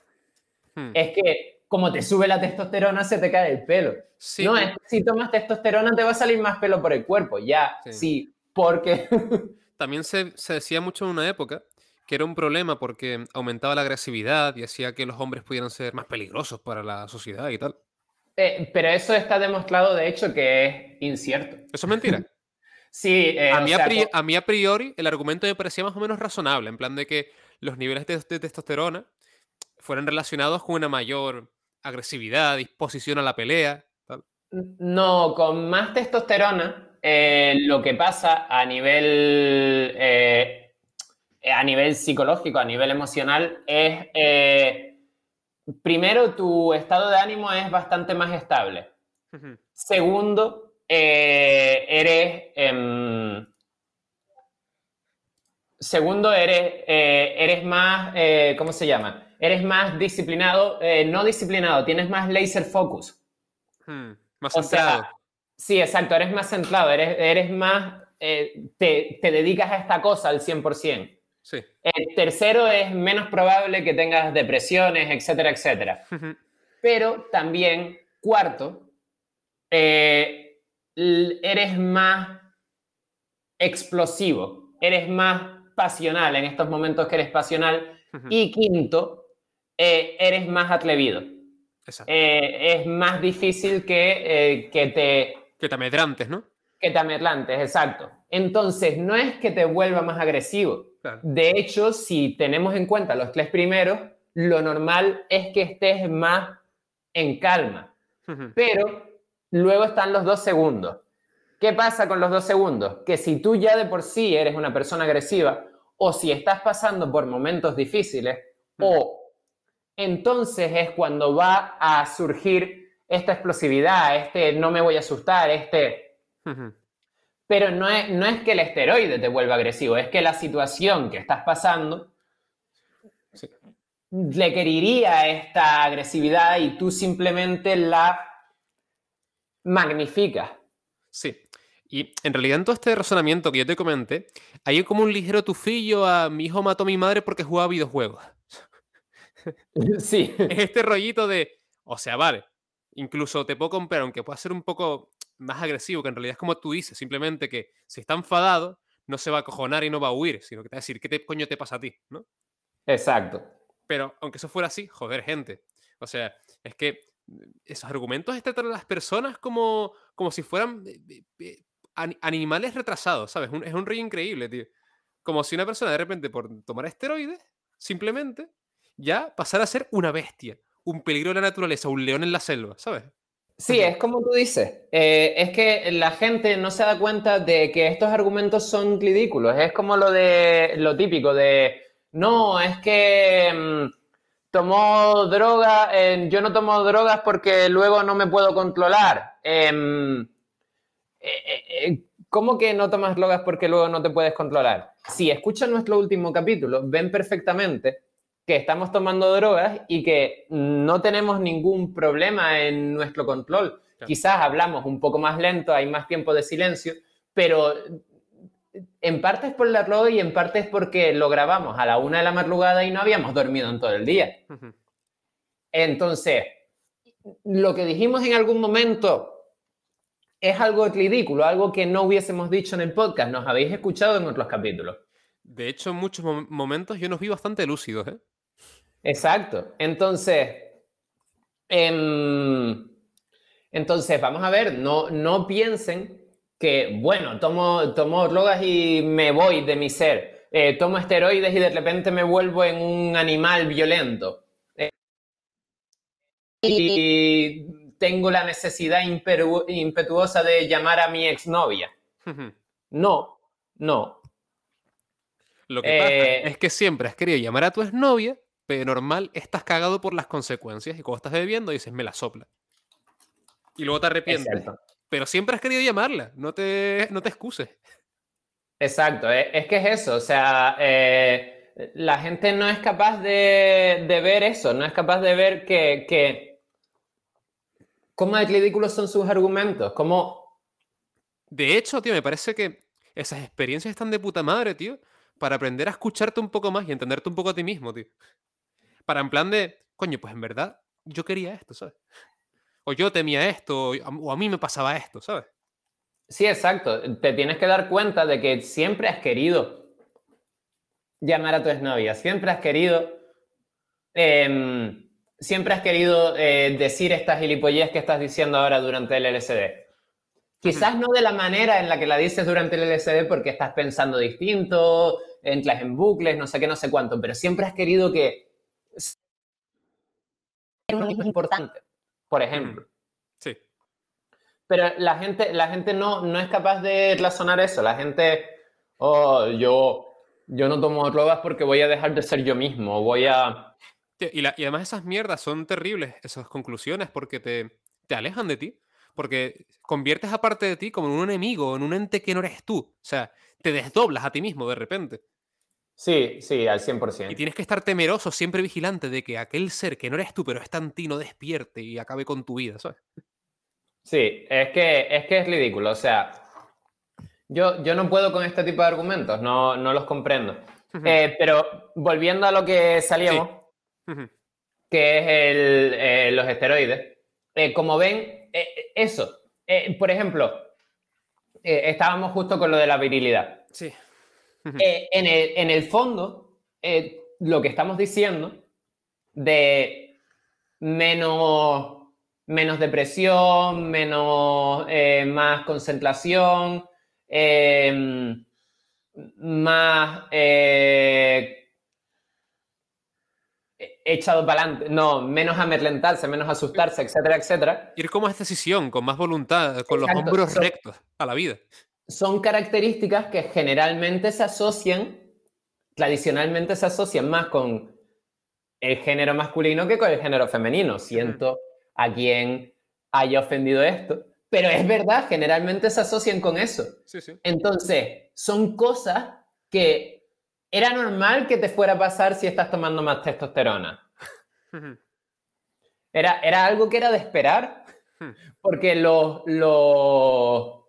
A: Hmm. Es que como te sube la testosterona, se te cae el pelo. No, es si tomas testosterona te va a salir más pelo por el cuerpo. Ya, sí, porque... *laughs*
B: También se, decía mucho en una época que era un problema porque aumentaba la agresividad y hacía que los hombres pudieran ser más peligrosos para la sociedad y tal.
A: Eh, pero eso está demostrado, de hecho, que es incierto.
B: ¿Eso es mentira? *laughs*
A: sí.
B: Eh, a, mí a, mí a priori el argumento me parecía más o menos razonable, en plan de que los niveles de testosterona fueran relacionados con una mayor agresividad, disposición a la pelea.
A: No, con más testosterona, eh, lo que pasa a nivel, eh, a nivel psicológico, a nivel emocional, es, eh, primero, tu estado de ánimo es bastante más estable. Segundo, eres... Em, segundo, eres, eres más, ¿cómo se llama? Eres más disciplinado, eh, no disciplinado, tienes más laser focus.
B: Hmm, más centrado.
A: sí, exacto, eres más centrado, eres, eres más, eh, te, te, dedicas a esta cosa al 100%.
B: Sí.
A: El tercero es menos probable que tengas depresiones, etcétera, etcétera. Pero también, cuarto, eh, eres más explosivo, eres más pasional en estos momentos que eres pasional. Y quinto, eh, eres más atrevido. Eh, es más difícil que, eh, que te...
B: Que te amedrantes, ¿no?
A: Que te amedrantes, exacto. Entonces, no es que te vuelva más agresivo. De hecho, si tenemos en cuenta los tres primeros, lo normal es que estés más en calma. Pero luego están los dos segundos. ¿Qué pasa con los dos segundos? Que si tú ya de por sí eres una persona agresiva, o si estás pasando por momentos difíciles, o entonces es cuando va a surgir esta explosividad, este no me voy a asustar, este... Pero no es, no es que el esteroide te vuelva agresivo, es que la situación que estás pasando le queriría esta agresividad y tú simplemente la magnificas.
B: Sí. Y en realidad en todo este razonamiento que yo te comenté, hay como un ligero tufillo a mi hijo mató a mi madre porque jugaba videojuegos. *laughs*
A: Sí.
B: Es este rollito de, o sea, vale, incluso te puedo comprar, aunque pueda ser un poco más agresivo, que en realidad es como tú dices, simplemente que si está enfadado, no se va a cojonar y no va a huir, sino que te va a decir, ¿qué te, coño te pasa a ti? ¿no?
A: Exacto.
B: Pero aunque eso fuera así, joder, gente. O sea, es que esos argumentos están las personas como, como si fueran eh, eh, animales retrasados, ¿sabes? es un rey increíble, tío. Como si una persona de repente por tomar esteroides, simplemente, ya pasara a ser una bestia, un peligro de la naturaleza, un león en la selva, ¿sabes?
A: Sí, es como tú dices. Eh, es que la gente no se da cuenta de que estos argumentos son ridículos. Es como lo de lo típico de no, es que mm, tomó droga, yo no tomo drogas porque luego no me puedo controlar. Em, eh, eh, ¿Cómo que no tomas drogas porque luego no te puedes controlar? Si escuchan nuestro último capítulo, ven perfectamente que estamos tomando drogas y que no tenemos ningún problema en nuestro control. Quizás hablamos un poco más lento, hay más tiempo de silencio, pero en parte es por la droga y en parte es porque lo grabamos a la una de la madrugada y no habíamos dormido en todo el día. Entonces, lo que dijimos en algún momento es algo ridículo, algo que no hubiésemos dicho en el podcast. Nos habéis escuchado en otros capítulos.
B: De hecho, en muchos momentos yo nos vi bastante lúcidos. ¿eh?
A: Exacto. Entonces, em, entonces, vamos a ver, no, no piensen que, bueno, tomo, tomo drogas y me voy de mi ser. Eh, tomo esteroides y de repente me vuelvo en un animal violento. Eh, y tengo la necesidad impetuosa de llamar a mi exnovia. No, no.
B: Lo que pasa eh, es que siempre has querido llamar a tu exnovia pero normal estás cagado por las consecuencias y cuando estás bebiendo dices, me la sopla. Y luego te arrepientes. Pero siempre has querido llamarla, no te, no te excuses.
A: Exacto, eh, es, que es eso, o sea, eh, la gente no es capaz de, ver eso, no es capaz de ver que, que cómo de ridículos son sus argumentos, cómo...
B: De hecho, tío, me parece que esas experiencias están de puta madre, tío, para aprender a escucharte un poco más y entenderte un poco a ti mismo, tío para en plan de, coño, pues en verdad yo quería esto, ¿sabes? O yo temía esto, o a mí me pasaba esto, ¿sabes?
A: Sí, exacto. Te tienes que dar cuenta de que siempre has querido llamar a tu exnovia, siempre has querido, em, siempre has querido eh, decir estas gilipollez que estás diciendo ahora durante el LSD. Quizás no de la manera en la que la dices durante el LSD porque estás pensando distinto, entras en bucles, no sé qué, no sé cuánto, pero siempre has querido que es importante, por ejemplo.
B: Sí.
A: Pero la gente, la gente no, no es capaz de razonar eso. La gente, oh, yo, yo no tomo drogas porque voy a dejar de ser yo mismo, voy a...
B: Y, y además esas mierdas son terribles, esas conclusiones, porque te, te alejan de ti. Porque conviertes a parte de ti como en un enemigo, en un ente que no eres tú. O sea, te desdoblas a ti mismo de repente.
A: Sí, sí, al 100%.
B: Y tienes que estar temeroso, siempre vigilante de que aquel ser que no eres tú, pero está en ti, no despierte y acabe con tu vida, ¿sabes?
A: Sí, es que es, que es ridículo. O sea, yo, yo no puedo con este tipo de argumentos, no, no los comprendo. Eh, pero volviendo a lo que salíamos, que es el, eh, los esteroides, eh, como ven, eso, por ejemplo, estábamos justo con lo de la virilidad.
B: Sí. *laughs*
A: Eh, en, el, fondo, eh, lo que estamos diciendo de menos, menos depresión, menos, eh, más concentración, em, más echado para adelante, no, menos amerlentarse, menos asustarse, etcétera, etcétera.
B: Ir con más decisión, con más voluntad, con los hombros rectos a la vida
A: son características que generalmente se asocian, tradicionalmente se asocian más con el género masculino que con el género femenino. Siento a quien haya ofendido esto, pero es verdad, generalmente se asocian con eso. Entonces, son cosas que era normal que te fuera a pasar si estás tomando más testosterona. Era, era algo que era de esperar, porque los, los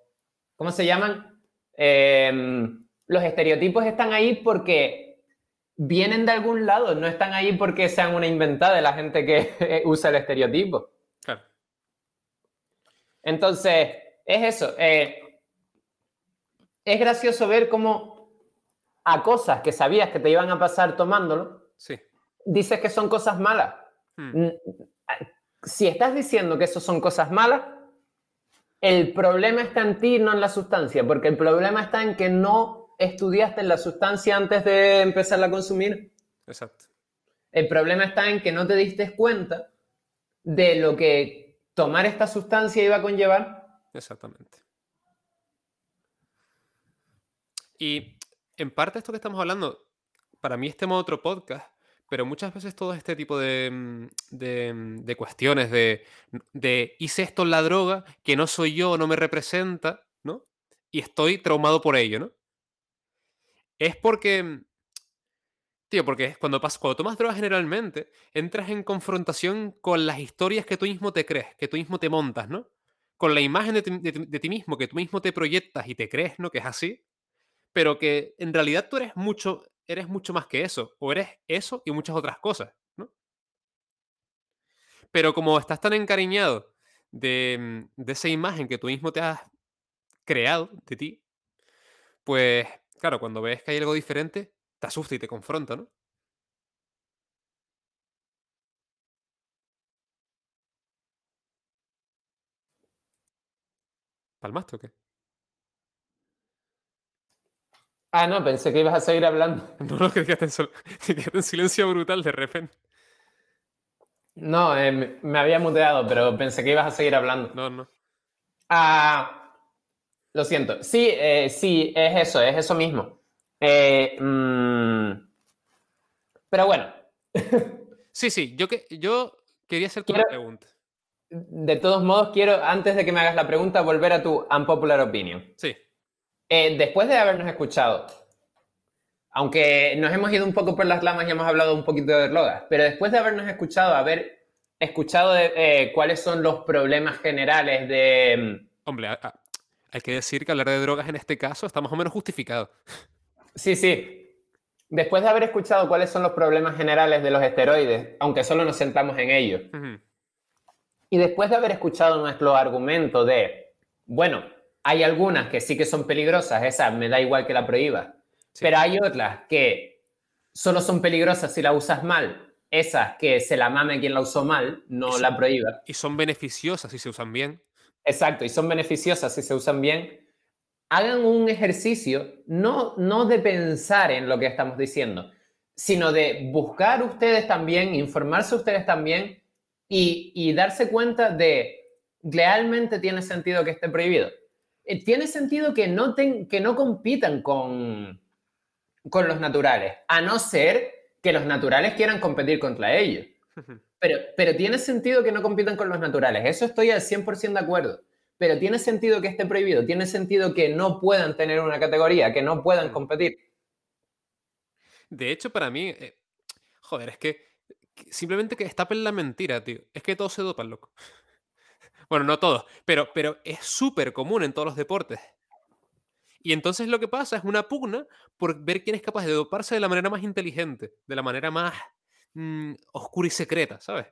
A: ¿cómo se llaman? Em, los estereotipos están ahí porque vienen de algún lado, no están ahí porque sean una inventada de la gente que *laughs* usa el estereotipo. Claro. Entonces, es eso. Eh, es gracioso ver cómo a cosas que sabías que te iban a pasar tomándolo, sí. dices que son cosas malas. Hmm. Si estás diciendo que eso son cosas malas, el problema está en ti, no en la sustancia, porque el problema está en que no estudiaste la sustancia antes de empezarla a consumir. Exacto. El problema está en que no te diste cuenta de lo que tomar esta sustancia iba a conllevar.
B: Exactamente. Y en parte esto que estamos hablando, para mí este tema otro podcast, pero muchas veces todo este tipo de, mm, mm, de, cuestiones de, hice esto en la droga, que no soy yo, no me representa, ¿no? Y estoy traumado por ello, ¿no? Es porque, mm, tío, porque cuando, pasas, cuando tomas drogas generalmente, entras en confrontación con las historias que tú mismo te crees, que tú mismo te montas, ¿no? Con la imagen de ti, de ti mismo, que tú mismo te proyectas y te crees, ¿no? Que es así, pero que en realidad tú eres mucho eres mucho más que eso, o eres eso y muchas otras cosas, ¿no? Pero como estás tan encariñado de, mm, de esa imagen que tú mismo te has creado de ti, pues claro, cuando ves que hay algo diferente, te asusta y te confronta, ¿no? ¿Palmaste o qué?
A: Ah, no, pensé que ibas a seguir hablando. *laughs*
B: No, no, *laughs* que quedaste en, silencio brutal de repente.
A: No, eh, me había muteado, pero pensé que ibas a seguir hablando.
B: No, no.
A: Ah, lo siento. Sí, eh, sí, es eso, es eso mismo. Eh, mm, pero bueno. *laughs*
B: sí, sí, yo, que, yo quería hacerte una pregunta.
A: De todos modos, quiero, antes de que me hagas la pregunta, volver a tu unpopular opinion.
B: Sí.
A: Eh, después de habernos escuchado, aunque nos hemos ido un poco por las lamas y hemos hablado un poquito de drogas, pero después de habernos escuchado, haber escuchado eh, cuáles son los problemas generales de...
B: Mm, Hombre, hay que decir que hablar de drogas en este caso está más o menos justificado.
A: Sí, sí. Después de haber escuchado cuáles son los problemas generales de los esteroides, aunque solo nos centramos en ellos, y después de haber escuchado nuestro argumento de, bueno, hay algunas que sí que son peligrosas, esas me da igual que la prohíba. Pero hay otras que solo son peligrosas si la usas mal. Esas que se la mame quien la usó mal, no la prohíba.
B: Y son beneficiosas si se usan bien.
A: Exacto, y son beneficiosas si se usan bien. Hagan un ejercicio, no, no de pensar en lo que estamos diciendo, sino de buscar ustedes también, informarse ustedes también y, y darse cuenta de, ¿realmente tiene sentido que esté prohibido? Eh, tiene sentido que no, que no compitan con, con los naturales, a no ser que los naturales quieran competir contra ellos. Pero, pero tiene sentido que no compitan con los naturales, eso estoy al 100% de acuerdo. Pero tiene sentido que esté prohibido, tiene sentido que no puedan tener una categoría, que no puedan competir.
B: De hecho, para mí, eh, joder, es que simplemente que estapen la mentira, tío. Es que todos se dopan, loco. Bueno, no todos, pero, pero es súper común en todos los deportes. Y entonces lo que pasa es una pugna por ver quién es capaz de doparse de la manera más inteligente, de la manera más mm, oscura y secreta, ¿sabes?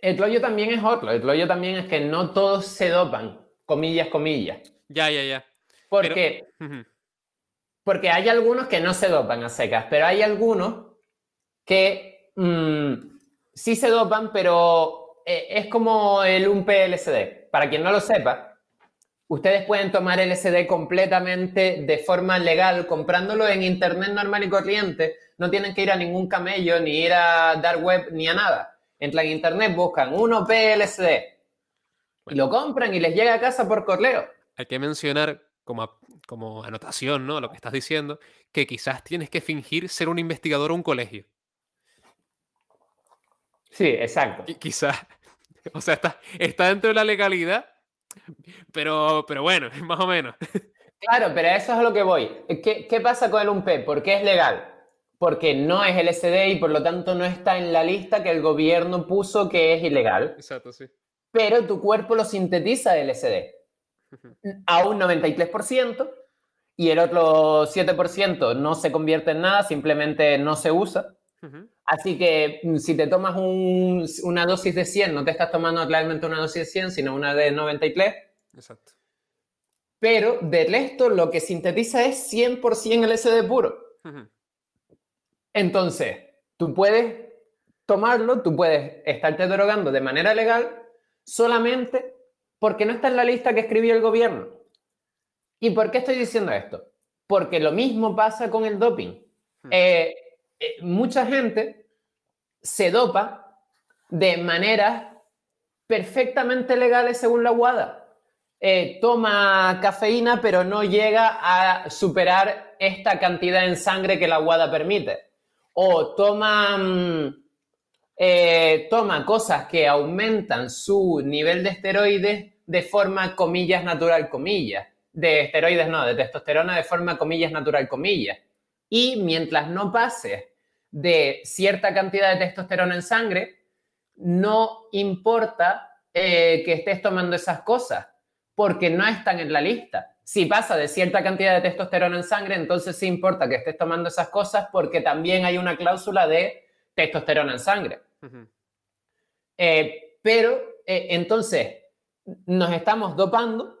A: El rollo también es otro. El rollo también es que no todos se dopan, comillas, comillas.
B: Ya, ya, ya.
A: Porque, porque hay algunos que no se dopan a secas, pero hay algunos que mm, sí se dopan, pero es como el un PLSD. Para quien no lo sepa, ustedes pueden tomar LSD completamente de forma legal, comprándolo en internet normal y corriente. No tienen que ir a ningún camello, ni ir a dar web, ni a nada. Entran en internet, buscan uno PLSD y lo compran y les llega a casa por correo.
B: Hay que mencionar como, como anotación, ¿no? Lo que estás diciendo, que quizás tienes que fingir ser un investigador o un colegio.
A: Sí, exacto.
B: Y quizás, *laughs* o sea, está, está dentro de la legalidad, pero, pero bueno, *laughs* más o menos.
A: Claro, pero eso es a lo que voy. ¿Qué, qué pasa con el UMP? ¿Por qué es legal? Porque no es LSD y por lo tanto no está en la lista que el gobierno puso que es ilegal.
B: Exacto, sí.
A: Pero tu cuerpo lo sintetiza LSD. a un 93% y el otro 7% no se convierte en nada, simplemente no se usa. Así que mm, si te tomas una dosis de 100, no te estás tomando claramente una dosis de 100, sino una de 93. Exacto. Pero del resto lo que sintetiza es 100% LSD puro. Entonces, tú puedes tomarlo, tú puedes estarte drogando de manera legal solamente porque no está en la lista que escribió el gobierno. ¿Y por qué estoy diciendo esto? Porque lo mismo pasa con el doping. Eh, eh, mucha gente se dopa de maneras perfectamente legales según la WADA. Eh, toma cafeína, pero no llega a superar esta cantidad en sangre que la WADA permite. O toma, mm, eh, toma cosas que aumentan su nivel de esteroides de forma comillas natural comillas. De esteroides no, de testosterona de forma comillas natural comillas y mientras no pase de cierta cantidad de testosterona en sangre, no importa eh, que estés tomando esas cosas, porque no están en la lista. Si pasa de cierta cantidad de testosterona en sangre, entonces sí importa que estés tomando esas cosas porque también hay una cláusula de testosterona en sangre. Eh, pero eh, entonces nos estamos dopando,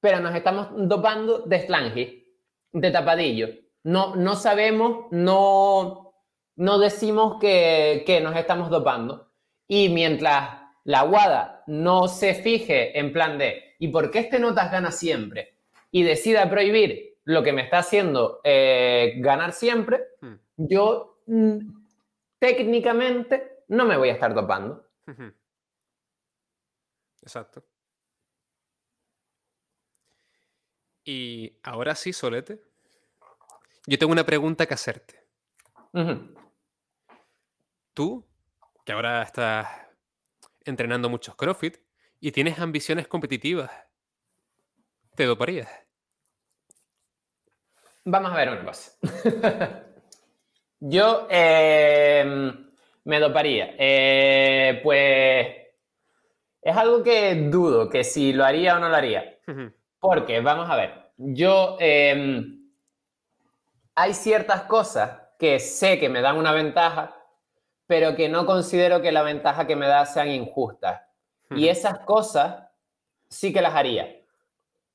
A: pero nos estamos dopando de slangy, de tapadillo. No, no sabemos, no, no decimos que, que nos estamos dopando. Y mientras la WADA no se fije en plan de, ¿y por qué este notas gana siempre? Y decida prohibir lo que me está haciendo eh, ganar siempre, hmm. yo mm, técnicamente no me voy a estar dopando.
B: Exacto. Y ahora sí, Solete, yo tengo una pregunta que hacerte. Tú, que ahora estás entrenando muchos CrossFit y tienes ambiciones competitivas, ¿te doparías?
A: Vamos a ver una cosa. *laughs* Yo em, me doparía. Eh, pues es algo que dudo que si lo haría o no lo haría. Porque, vamos a ver, yo em, hay ciertas cosas que sé que me dan una ventaja, pero que no considero que la ventaja que me da sean injustas. Y esas cosas sí que las haría.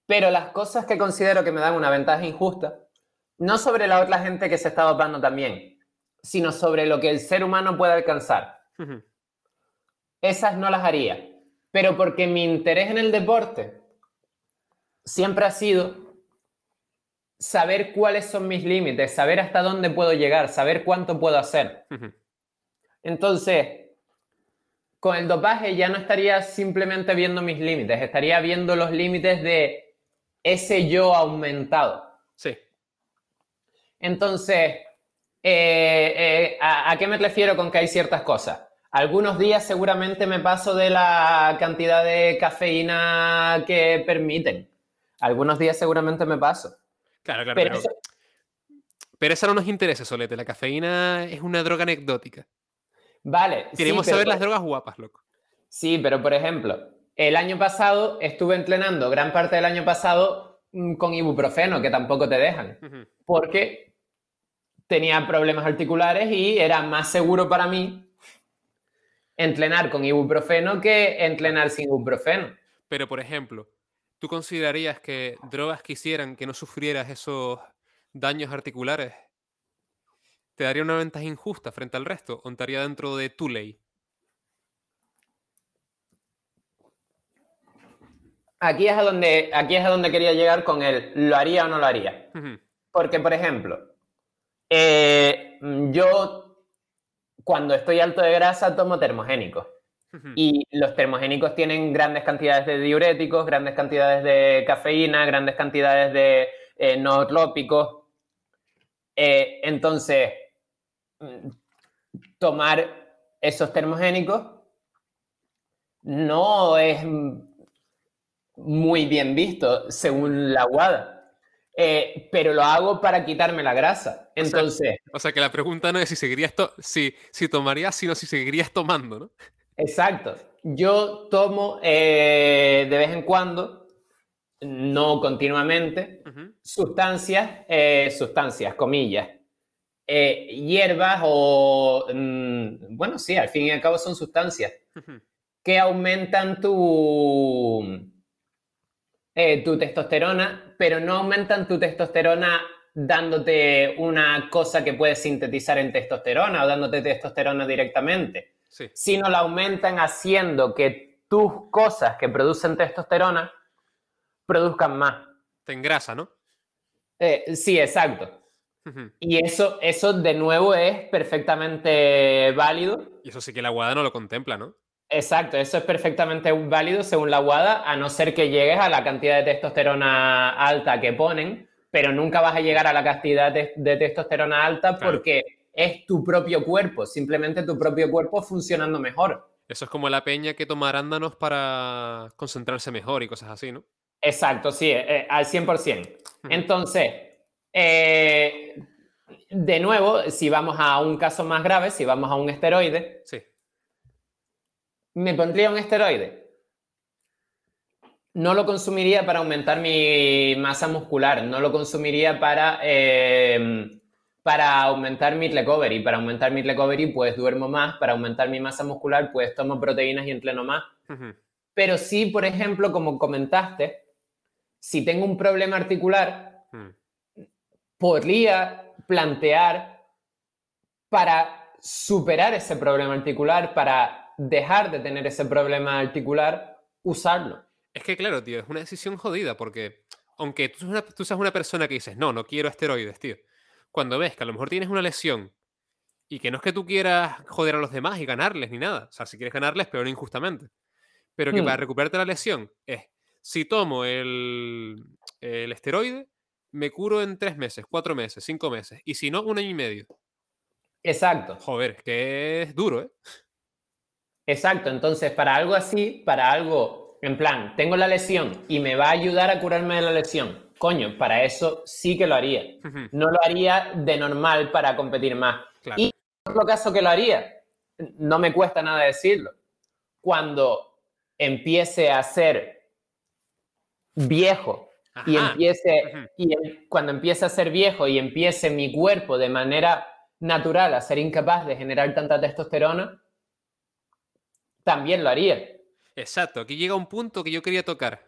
A: Pero las cosas que considero que me dan una ventaja injusta, no sobre la otra gente que se está dopando también, sino sobre lo que el ser humano puede alcanzar. Esas no las haría. Pero porque mi interés en el deporte siempre ha sido saber cuáles son mis límites, saber hasta dónde puedo llegar, saber cuánto puedo hacer. Entonces, con el dopaje ya no estaría simplemente viendo mis límites, estaría viendo los límites de ese yo aumentado.
B: Sí.
A: Entonces, eh, eh, ¿a, qué me refiero con que hay ciertas cosas? Algunos días seguramente me paso de la cantidad de cafeína que permiten. Algunos días seguramente me paso.
B: Claro, claro. Pero, pero, eso... no nos interesa, Solete. La cafeína es una droga anecdótica.
A: Vale.
B: Queremos saber las drogas guapas, loco.
A: Sí, pero por ejemplo, el año pasado estuve entrenando gran parte del año pasado mm, con ibuprofeno, que tampoco te dejan. Porque tenía problemas articulares y era más seguro para mí entrenar con ibuprofeno que entrenar sin ibuprofeno.
B: Pero, por ejemplo, ¿Tú considerarías que drogas que hicieran que no sufrieras esos daños articulares te daría una ventaja injusta frente al resto o estaría dentro de tu ley?
A: Aquí es, a donde, aquí es a donde quería llegar con el lo haría o no lo haría. Porque, por ejemplo, eh, yo cuando estoy alto de grasa tomo termogénicos. Y los termogénicos tienen grandes cantidades de diuréticos, grandes cantidades de cafeína, grandes cantidades de eh, nootrópicos. Eh, entonces, mm, tomar esos termogénicos no es muy bien visto según la WADA. Eh, pero lo hago para quitarme la grasa. Entonces.
B: O sea, que la pregunta no es si seguirías si, si tomarías, sino si seguirías tomando, ¿no?
A: Exacto. Yo tomo eh, de vez en cuando no continuamente, sustancias, eh, sustancias, comillas, eh, hierbas o, mm, bueno, sí, al fin y al cabo son sustancias que aumentan tu, eh, tu testosterona, pero no aumentan tu testosterona dándote una cosa que puedes sintetizar en testosterona o dándote testosterona directamente, sino la aumentan haciendo que tus cosas que producen testosterona produzcan más.
B: Te engrasa, ¿no?
A: Eh, sí, exacto. Y eso, eso de nuevo es perfectamente válido.
B: Y eso sí que la WADA no lo contempla, ¿no?
A: Exacto, eso es perfectamente válido según la WADA, a no ser que llegues a la cantidad de testosterona alta que ponen, pero nunca vas a llegar a la cantidad de, testosterona alta porque es tu propio cuerpo, simplemente tu propio cuerpo funcionando mejor.
B: Eso es como la peña que toma arándanos para concentrarse mejor y cosas así, ¿no?
A: Exacto, sí, eh, al 100%. Entonces, eh, de nuevo, si vamos a un caso más grave, si vamos a un esteroide,
B: sí.
A: ¿me pondría un esteroide? No lo consumiría para aumentar mi masa muscular, no lo consumiría para, em, para aumentar mi recovery. Para aumentar mi recovery, pues duermo más, para aumentar mi masa muscular, pues tomo proteínas y entreno más. Pero sí, por ejemplo, como comentaste, si tengo un problema articular, podría plantear para superar ese problema articular, para dejar de tener ese problema articular, usarlo.
B: Es que claro, tío, es una decisión jodida porque aunque tú, tú seas una persona que dices, no, no quiero esteroides, tío, cuando ves que a lo mejor tienes una lesión y que no es que tú quieras joder a los demás y ganarles ni nada, o sea, si quieres ganarles, pero no injustamente, pero que hmm. para recuperarte la lesión es, si tomo el, el esteroide, me curo en tres meses, cuatro meses, cinco meses. Y si no, un año y medio.
A: Exacto.
B: Joder, que es duro, ¿eh?
A: Exacto. Entonces, para algo así, para algo, en plan, tengo la lesión y me va a ayudar a curarme de la lesión. Coño, para eso sí que lo haría. No lo haría de normal para competir más. Y en otro caso que lo haría, no me cuesta nada decirlo. Cuando empiece a ser viejo y empiece, y cuando empiece a ser viejo y empiece mi cuerpo de manera natural a ser incapaz de generar tanta testosterona, también lo haría.
B: Exacto, aquí llega un punto que yo quería tocar,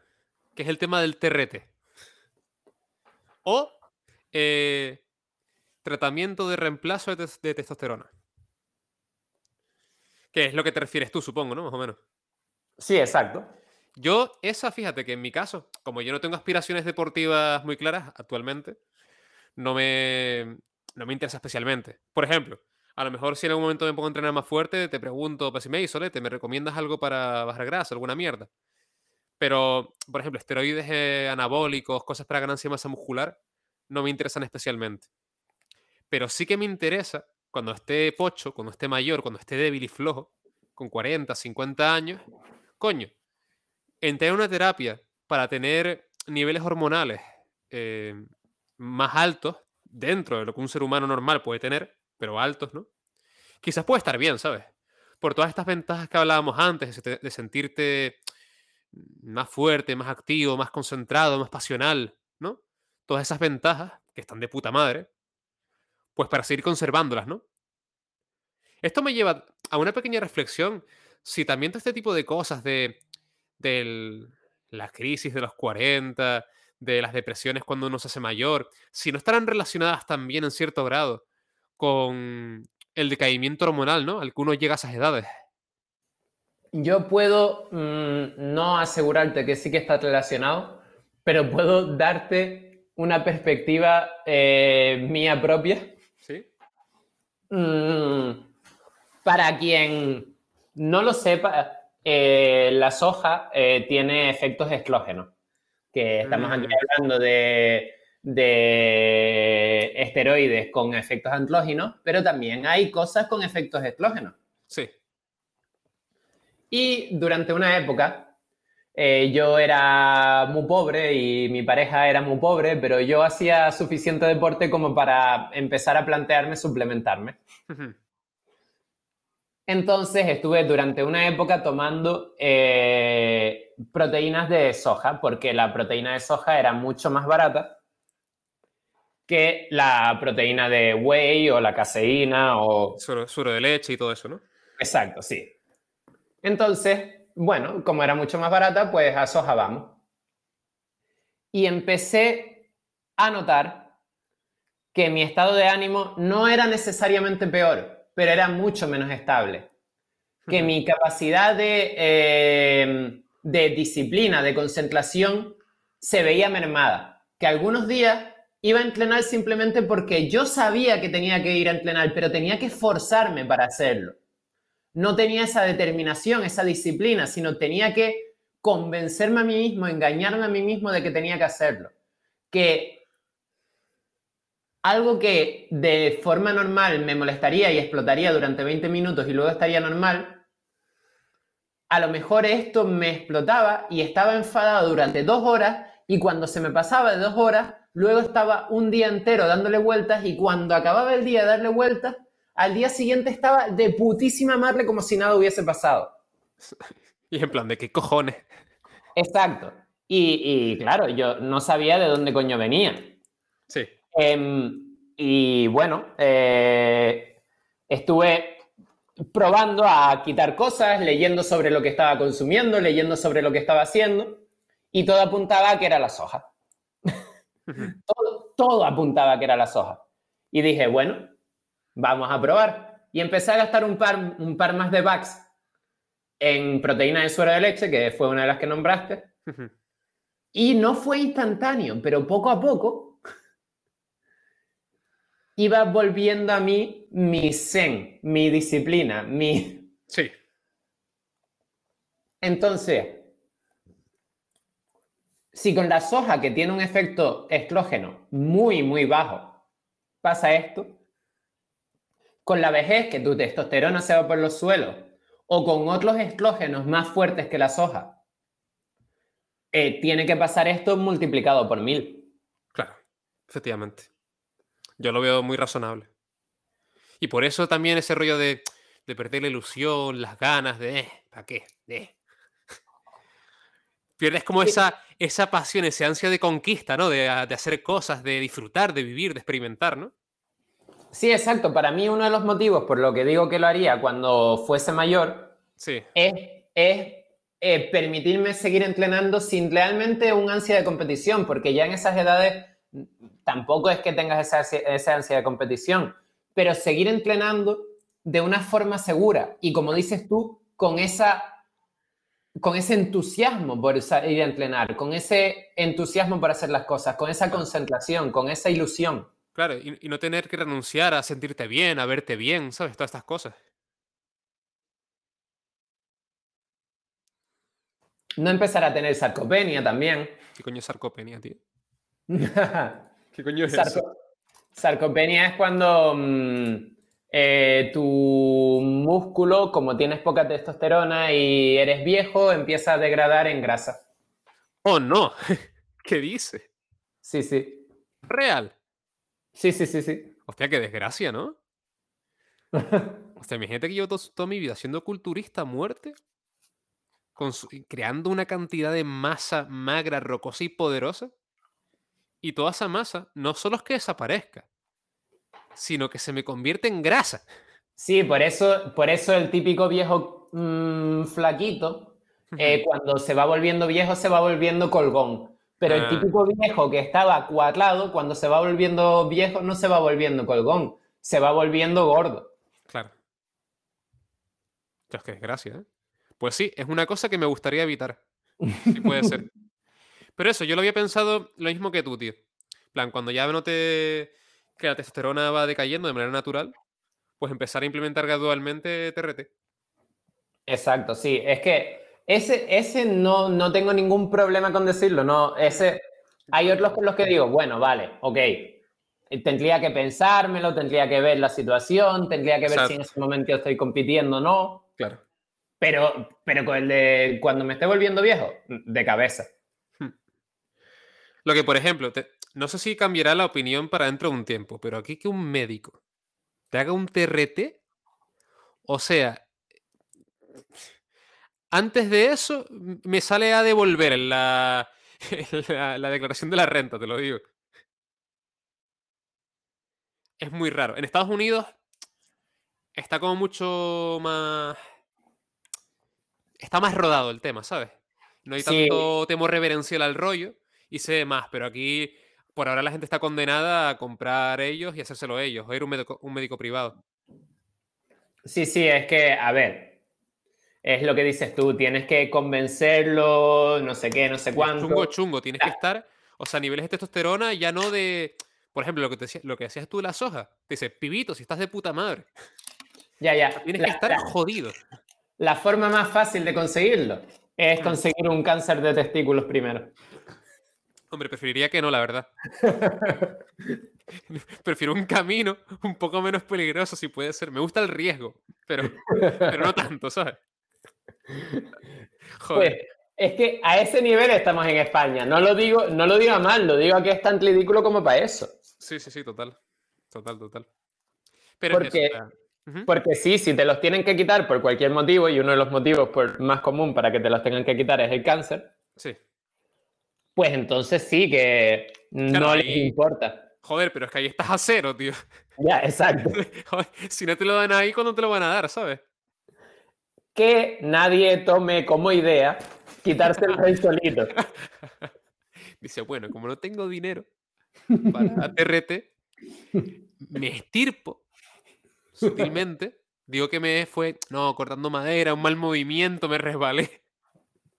B: que es el tema del TRT. O eh, tratamiento de reemplazo de, de, testosterona. Que es lo que te refieres tú, supongo, ¿no? Más o menos.
A: Sí, exacto.
B: Yo, esa, fíjate que en mi caso, como yo no tengo aspiraciones deportivas muy claras actualmente, no me, no me interesa especialmente. Por ejemplo, a lo mejor si en algún momento me pongo a entrenar más fuerte, te pregunto, pues si me ¿te ¿me recomiendas algo para bajar grasa, alguna mierda? Pero, por ejemplo, esteroides eh, anabólicos, cosas para ganancia de masa muscular, no me interesan especialmente. Pero sí que me interesa, cuando esté pocho, cuando esté mayor, cuando esté débil y flojo, con 40, 50 años, coño, entrar en una terapia para tener niveles hormonales eh, más altos dentro de lo que un ser humano normal puede tener, pero altos, ¿no? Quizás puede estar bien, ¿sabes? Por todas estas ventajas que hablábamos antes, de sentirte más fuerte, más activo, más concentrado, más pasional, ¿no? Todas esas ventajas que están de puta madre, pues para seguir conservándolas, ¿no? Esto me lleva a una pequeña reflexión. Si también todo este tipo de cosas de de la crisis de los 40, de las depresiones cuando uno se hace mayor, si no estarán relacionadas también en cierto grado con el decaimiento hormonal, ¿no? Al que uno llega a esas edades.
A: Yo puedo mm, no asegurarte que sí que está relacionado, pero puedo darte una perspectiva eh, mía propia.
B: Sí.
A: Mm, para quien no lo sepa, eh, la soja eh, tiene efectos exlógenos, que estamos aquí mm. hablando de, esteroides con efectos andrógenos, pero también hay cosas con efectos exlógenos.
B: Sí.
A: Y durante una época, eh, yo era muy pobre y mi pareja era muy pobre, pero yo hacía suficiente deporte como para empezar a plantearme suplementarme. Entonces estuve durante una época tomando eh, proteínas de soja, porque la proteína de soja era mucho más barata que la proteína de whey o la caseína o...
B: Suero, de leche y todo eso, ¿no?
A: Exacto, sí. Entonces, bueno, como era mucho más barata, pues a soja vamos. Y empecé a notar que mi estado de ánimo no era necesariamente peor, pero era mucho menos estable. Que mi capacidad de, eh, de disciplina, de concentración, se veía mermada. Que algunos días iba a entrenar simplemente porque yo sabía que tenía que ir a entrenar, pero tenía que esforzarme para hacerlo. No tenía esa determinación, esa disciplina, sino tenía que convencerme a mí mismo, engañarme a mí mismo de que tenía que hacerlo. Que algo que de forma normal me molestaría y explotaría durante 20 minutos y luego estaría normal, a lo mejor esto me explotaba y estaba enfadado durante dos horas y cuando se me pasaba de dos horas, luego estaba un día entero dándole vueltas y cuando acababa el día de darle vueltas, al día siguiente estaba de putísima madre como si nada hubiese pasado. *laughs*
B: Y en plan, ¿de qué cojones?
A: Exacto. Y, claro, yo no sabía de dónde coño venía.
B: Sí.
A: Em, y bueno, eh, estuve probando a quitar cosas, leyendo sobre lo que estaba consumiendo, leyendo sobre lo que estaba haciendo, y todo apuntaba a que era la soja. *laughs* todo, apuntaba a que era la soja. Y dije, bueno, vamos a probar. Y empecé a gastar un par, un par más de bucks en proteína de suero de leche, que fue una de las que nombraste. Y no fue instantáneo, pero poco a poco iba volviendo a mí mi zen, mi disciplina, mi...
B: Sí.
A: Entonces, si con la soja, que tiene un efecto estrógeno muy, muy bajo, pasa esto, con la vejez, que tu testosterona se va por los suelos, o con otros estrógenos más fuertes que la soja, eh, tiene que pasar esto multiplicado por mil.
B: Claro, efectivamente. Yo lo veo muy razonable. Y por eso también ese rollo de, perder la ilusión, las ganas de, eh, ¿para qué? Eh. *laughs* Pierdes como esa, esa pasión, esa ansia de conquista, ¿no? De, de, hacer cosas, de disfrutar, de vivir, de experimentar, ¿no?
A: Sí, exacto. Para mí uno de los motivos por lo que digo que lo haría cuando fuese mayor
B: sí.
A: es, es eh, permitirme seguir entrenando sin realmente un ansia de competición, porque ya en esas edades tampoco es que tengas esa, esa ansia de competición, pero seguir entrenando de una forma segura y como dices tú, con esa con ese entusiasmo por ir a entrenar, con ese entusiasmo por hacer las cosas, con esa concentración, con esa ilusión.
B: Claro, y, y, no tener que renunciar a sentirte bien, a verte bien, ¿sabes? Todas estas cosas.
A: No empezar a tener sarcopenia también.
B: ¿Qué coño es sarcopenia, tío? *laughs*
A: ¿Qué coño es eso? Sarcopenia es cuando mm, eh, tu músculo, como tienes poca testosterona y eres viejo, empieza a degradar en grasa.
B: Oh, no. *laughs* ¿Qué dice?
A: Sí, sí.
B: Real.
A: Sí, sí, sí, sí.
B: Hostia, qué desgracia, ¿no? *laughs* Hostia, gente que yo toda mi vida siendo culturista a muerte creando una cantidad de masa magra, rocosa y poderosa. Y toda esa masa no solo es que desaparezca, sino que se me convierte en grasa.
A: Sí, por eso, por eso el típico viejo mm, flaquito, eh, cuando se va volviendo viejo, se va volviendo colgón. Pero el ah. típico viejo que estaba cuadrado, cuando se va volviendo viejo, no se va volviendo colgón, se va volviendo gordo.
B: Claro. Es que desgracia, ¿eh? Pues sí, es una cosa que me gustaría evitar. Sí puede ser. *laughs* Pero eso, yo lo había pensado lo mismo que tú, tío. plan, cuando ya noté que la testosterona va decayendo de manera natural, pues empezar a implementar gradualmente TRT.
A: Exacto, sí. Es que ese, ese no, no tengo ningún problema con decirlo. No, ese, hay otros con los que digo, bueno, vale, ok. Tendría que pensármelo, tendría que ver la situación, tendría que ver si en ese momento estoy compitiendo o no.
B: Claro.
A: Pero, pero con el de cuando me esté volviendo viejo, de cabeza. Hmm.
B: Lo que, por ejemplo, no sé si cambiará la opinión para dentro de un tiempo, pero aquí que un médico te haga un TRT, o sea, Antes de eso, me sale a devolver *laughs* la, la, declaración de la renta, te lo digo. Es muy raro. En Estados Unidos está como mucho más... Está más rodado el tema, ¿sabes? No hay tanto temor reverencial al rollo y se ve más, pero aquí por ahora la gente está condenada a comprar ellos y hacérselo ellos, o ir un médico, un médico privado.
A: Sí, sí, es que, a ver, es lo que dices tú, tienes que convencerlo, no sé qué, no sé cuánto.
B: Chungo, chungo, tienes que estar, o sea, niveles de testosterona ya no de, por ejemplo, lo que, te, lo que hacías tú de la soja, te dices, pibito, si estás de puta madre.
A: Ya, ya.
B: Tienes que estar jodido.
A: La forma más fácil de conseguirlo es conseguir un cáncer de testículos primero.
B: Hombre, preferiría que no, la verdad. *laughs* Prefiero un camino un poco menos peligroso, si puede ser. Me gusta el riesgo, pero, pero no tanto, ¿sabes? *laughs*
A: Joder. Pues, es que a ese nivel estamos en España. No lo digo, no lo digo mal, lo digo que es tan ridículo como para eso.
B: Sí, sí, sí, total. Total, total.
A: Pero porque, porque sí, si te los tienen que quitar por cualquier motivo, y uno de los motivos por, más común para que te los tengan que quitar es el cáncer.
B: Sí
A: pues entonces sí que no les importa.
B: Joder, pero es que ahí estás a cero, tío.
A: Ya, exacto. *laughs*
B: si no te lo dan ahí, ¿cuándo te lo van a dar, sabes?
A: Que nadie tome como idea quitarse el rey solito. *laughs*
B: Dice, bueno, como no tengo dinero para *laughs* TRT, me estirpo sutilmente. Digo que me fue, no, cortando madera, un mal movimiento, me resbalé.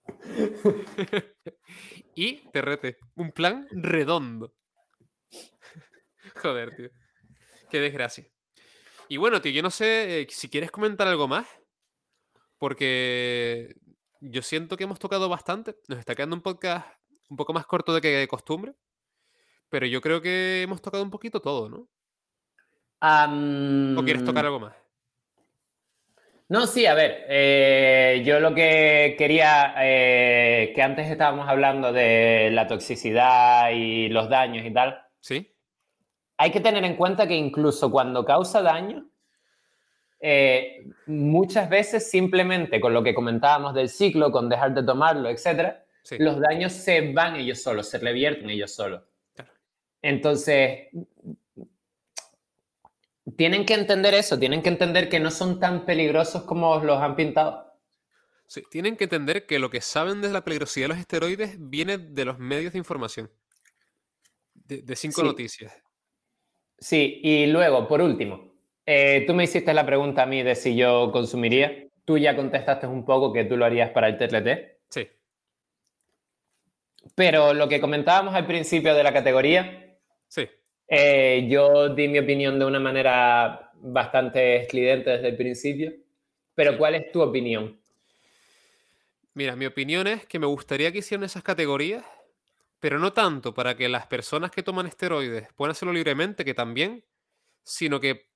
B: *laughs* y te rete. Un plan redondo. Joder, tío. Qué desgracia. Y bueno, tío, yo no sé eh, si quieres comentar algo más. Porque yo siento que hemos tocado bastante. Nos está quedando un podcast un poco más corto de que de costumbre. Pero yo creo que hemos tocado un poquito todo, ¿no? ¿O quieres tocar algo más?
A: No, sí, a ver, eh, yo lo que quería, eh, que antes estábamos hablando de la toxicidad y los daños y tal.
B: Sí.
A: Hay que tener en cuenta que incluso cuando causa daño, eh, muchas veces simplemente con lo que comentábamos del ciclo, con dejar de tomarlo, etcétera, los daños se van ellos solos, se revierten ellos solos. Entonces, tienen que entender eso, tienen que entender que no son tan peligrosos como los han pintado.
B: Sí, tienen que entender que lo que saben de la peligrosidad de los esteroides viene de los medios de información, de, cinco noticias.
A: Sí, y luego, por último, eh, tú me hiciste la pregunta a mí de si yo consumiría. Tú ya contestaste un poco que tú lo harías para el TLT.
B: Sí.
A: Pero lo que comentábamos al principio de la categoría.
B: Sí.
A: Eh, yo di mi opinión de una manera bastante estridente desde el principio, pero ¿cuál es tu opinión?
B: Mira, mi opinión es que me gustaría que hicieran esas categorías, pero no tanto para que las personas que toman esteroides puedan hacerlo libremente, que también, sino que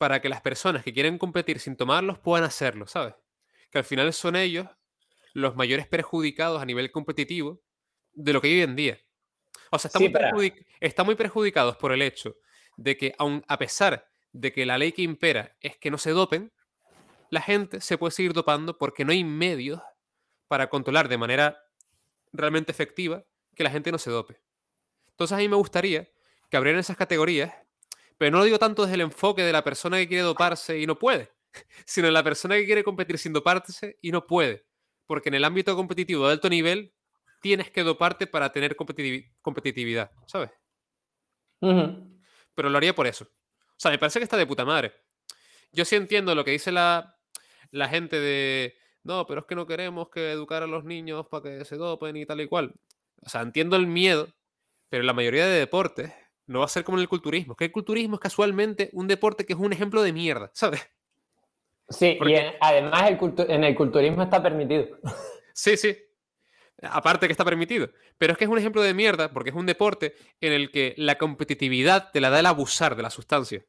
B: para que las personas que quieren competir sin tomarlos puedan hacerlo, ¿sabes? Que al final son ellos los mayores perjudicados a nivel competitivo de lo que hay hoy en día. O sea, están, muy, perjudicados por el hecho de que, aun a pesar de que la ley que impera es que no se dopen, la gente se puede seguir dopando porque no hay medios para controlar de manera realmente efectiva que la gente no se dope. Entonces a mí me gustaría que abrieran esas categorías, pero no lo digo tanto desde el enfoque de la persona que quiere doparse y no puede, *laughs* sino de la persona que quiere competir sin doparse y no puede. Porque en el ámbito competitivo de alto nivel tienes que doparte para tener competitividad, ¿sabes? Pero lo haría por eso. O sea, me parece que está de puta madre. Yo sí entiendo lo que dice la, la gente de, no, pero es que no queremos que educar a los niños para que se dopen y tal y cual. O sea, entiendo el miedo, pero la mayoría de deportes no va a ser como en el culturismo. Que el culturismo es casualmente un deporte que es un ejemplo de mierda, *laughs* ¿sabes?
A: Sí, y además en el culturismo está permitido. *laughs*
B: Sí, sí. Aparte que está permitido. Pero es que es un ejemplo de mierda porque es un deporte en el que la competitividad te la da el abusar de la sustancia.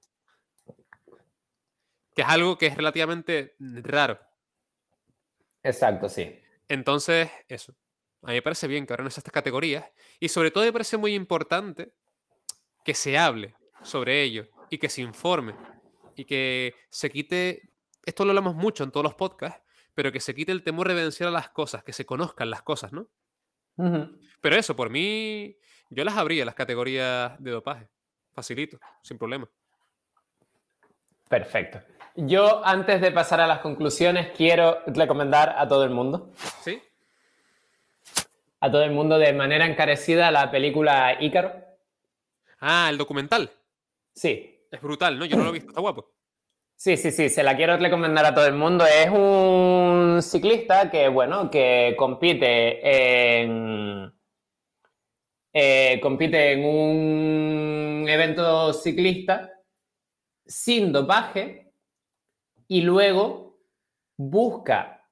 B: Que es algo que es relativamente raro.
A: Exacto, sí.
B: Entonces, eso. A mí me parece bien que abran estas categorías. Y sobre todo me parece muy importante que se hable sobre ello y que se informe y que se quite. Esto lo hablamos mucho en todos los podcasts, pero que se quite el temor reverencial a las cosas, que se conozcan las cosas, ¿no? Pero eso, por mí, yo las abría, las categorías de dopaje. Facilito, sin problema.
A: Perfecto. Yo, antes de pasar a las conclusiones, quiero recomendar a todo el mundo.
B: ¿Sí?
A: A todo el mundo de manera encarecida la película Ícaro.
B: Ah, el documental.
A: Sí.
B: Es brutal, ¿no? Yo no lo he visto, está guapo.
A: Sí, sí, sí, se la quiero recomendar a todo el mundo. Es un ciclista que, bueno, que compite en, eh, compite en un evento ciclista sin dopaje y luego busca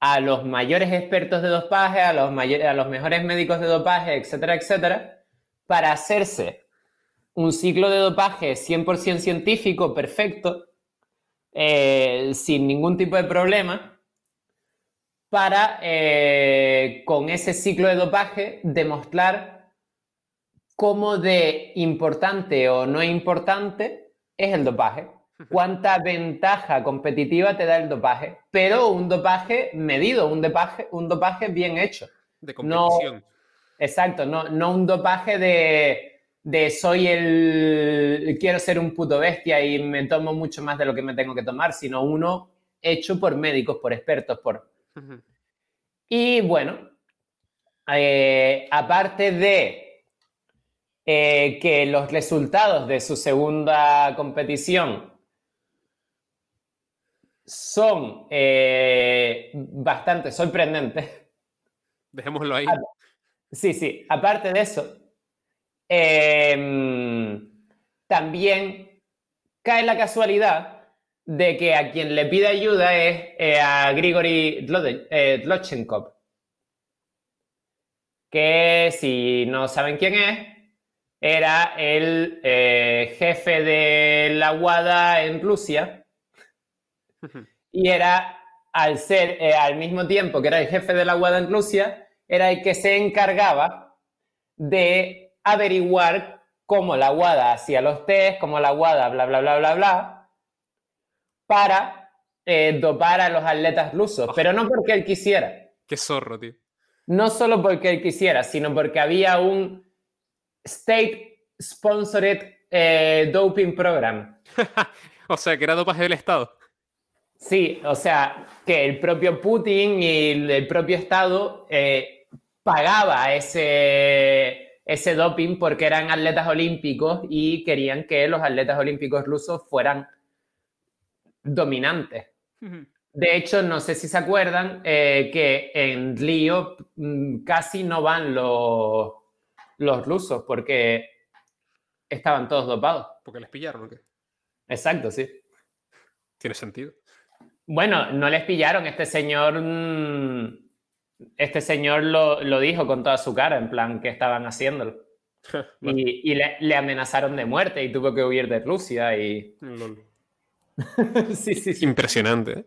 A: a los mayores expertos de dopaje, a los, a los mejores médicos de dopaje, etcétera, etcétera, para hacerse un ciclo de dopaje 100% científico, perfecto, eh, sin ningún tipo de problema, para eh, con ese ciclo de dopaje demostrar cómo de importante o no importante es el dopaje. Cuánta ventaja competitiva te da el dopaje, pero un dopaje medido, un dopaje, un dopaje bien hecho.
B: De competición.
A: exacto, no, no un dopaje de de soy el, quiero ser un puto bestia y me tomo mucho más de lo que me tengo que tomar, sino uno hecho por médicos, por expertos, por... Y bueno, eh, aparte de eh, que los resultados de su segunda competición son eh, bastante sorprendentes.
B: Dejémoslo ahí.
A: Sí, sí. Aparte de eso, Em, también cae la casualidad de que a quien le pide ayuda es eh, a Grigory Dlotchenkov, eh, que si no saben quién es, era el eh, jefe de la WADA en Rusia. *laughs* Y era, al ser al mismo tiempo que era el jefe de la WADA en Rusia, era el que se encargaba de averiguar cómo la WADA hacía los test, cómo la WADA, bla, bla, bla, bla, bla, para eh, dopar a los atletas rusos, pero no porque él quisiera.
B: Qué zorro, tío.
A: No solo porque él quisiera, sino porque había un state-sponsored eh, doping program. *laughs*
B: o sea, que era dopaje del Estado.
A: Sí, o sea, que el propio Putin y el propio Estado eh, pagaba ese ese doping porque eran atletas olímpicos y querían que los atletas olímpicos rusos fueran dominantes. De hecho, no sé si se acuerdan eh, que en Río mm, casi no van los, los rusos porque estaban todos dopados.
B: ¿Porque les pillaron o qué?
A: Exacto, sí.
B: Tiene sentido.
A: Bueno, no les pillaron. Este señor mm, este señor lo, dijo con toda su cara, en plan que estaban haciéndolo. y, le, amenazaron de muerte y tuvo que huir de Rusia y... *laughs*
B: sí, sí, Impresionante. ¿eh?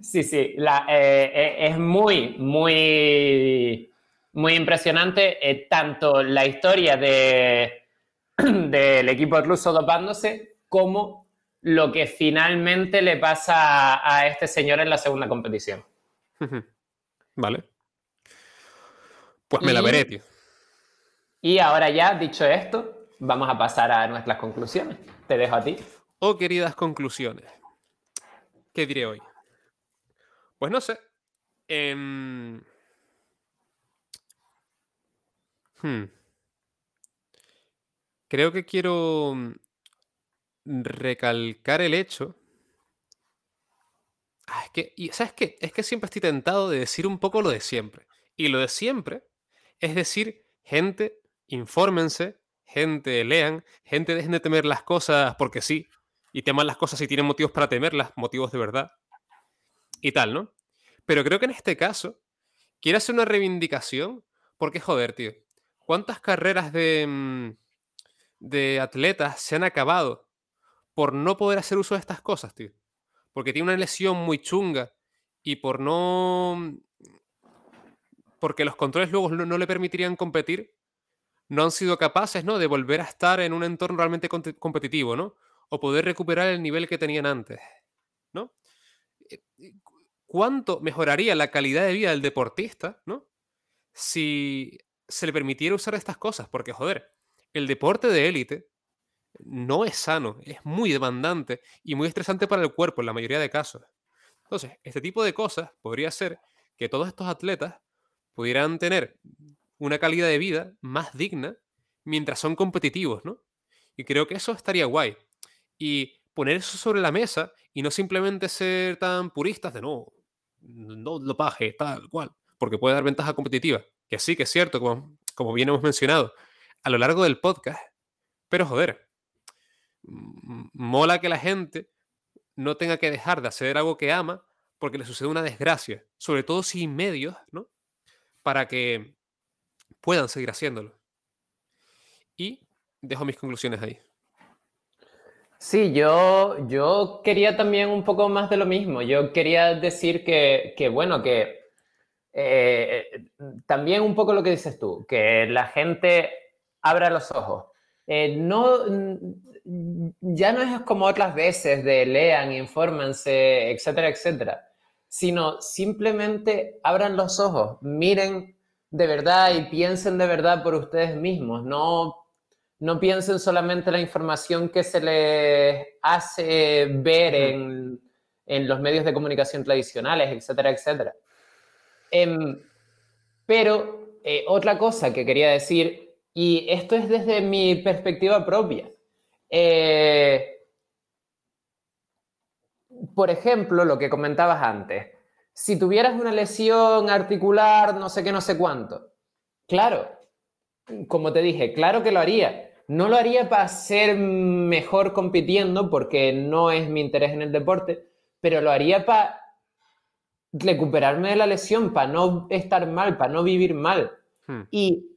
A: Sí, sí, la, eh, eh, es muy, muy, muy impresionante tanto la historia de, *clears throat* del equipo ruso dopándose como lo que finalmente le pasa a este señor en la segunda competición.
B: Vale. Pues me la veré, tío.
A: Y ahora ya, dicho esto, vamos a pasar a nuestras conclusiones. Te dejo a ti.
B: Oh, queridas conclusiones. ¿Qué diré hoy? Pues no sé. Em, hmm. Creo que quiero recalcar el hecho Ah, es que, y ¿sabes qué? Es que siempre estoy tentado de decir un poco lo de siempre. Y lo de siempre es decir, gente, infórmense, gente, lean, gente, dejen de temer las cosas porque sí, y teman las cosas si tienen motivos para temerlas, motivos de verdad, y tal, ¿no? Pero creo que en este caso, quiero hacer una reivindicación, porque joder, tío, ¿cuántas carreras de, mm, de atletas se han acabado por no poder hacer uso de estas cosas, tío? Porque tiene una lesión muy chunga y por no... porque los controles luego no, le permitirían competir, no han sido capaces ¿no? de volver a estar en un entorno realmente competitivo, ¿no? O poder recuperar el nivel que tenían antes, ¿no? Eh, cuánto mejoraría la calidad de vida del deportista, ¿no? Si se le permitiera usar estas cosas, porque joder, el deporte de élite no es sano, es muy demandante y muy estresante para el cuerpo en la mayoría de casos. Entonces, este tipo de cosas podría ser que todos estos atletas pudieran tener una calidad de vida más digna mientras son competitivos, ¿no? Y creo que eso estaría guay. Y poner eso sobre la mesa y no simplemente ser tan puristas de no, no lo paje, tal cual, porque puede dar ventaja competitiva. Que sí, que es cierto, como, como bien hemos mencionado a lo largo del podcast. Pero joder, mola que la gente no tenga que dejar de hacer algo que ama porque le sucede una desgracia, sobre todo sin medios, ¿no? Para que puedan seguir haciéndolo. Y dejo mis conclusiones ahí.
A: Sí, yo, yo quería también un poco más de lo mismo. Yo quería decir que, bueno, que eh, también un poco lo que dices tú, que la gente abra los ojos. Eh, no, ya no es como otras veces de lean, infórmense, etcétera, etcétera, sino simplemente abran los ojos, miren de verdad y piensen de verdad por ustedes mismos, no, no piensen solamente la información que se les hace ver en, en los medios de comunicación tradicionales, etcétera, etcétera. Em, pero eh, otra cosa que quería decir, y esto es desde mi perspectiva propia, eh, por ejemplo, lo que comentabas antes, si tuvieras una lesión articular, no sé qué, no sé cuánto, claro, como te dije, claro que lo haría. No lo haría para ser mejor compitiendo, porque no es mi interés en el deporte, pero lo haría para recuperarme de la lesión, para no estar mal, para no vivir mal. Hmm. Y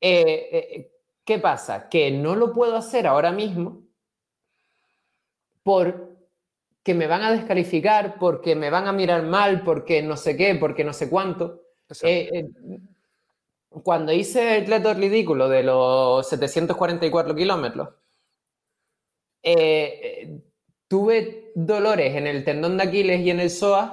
A: eh, eh, ¿Qué pasa? Que no lo puedo hacer ahora mismo porque me van a descalificar, porque me van a mirar mal, porque no sé qué, porque no sé cuánto. Eh, cuando hice el reto ridículo de los 744 kilómetros, tuve dolores en el tendón de Aquiles y en el psoas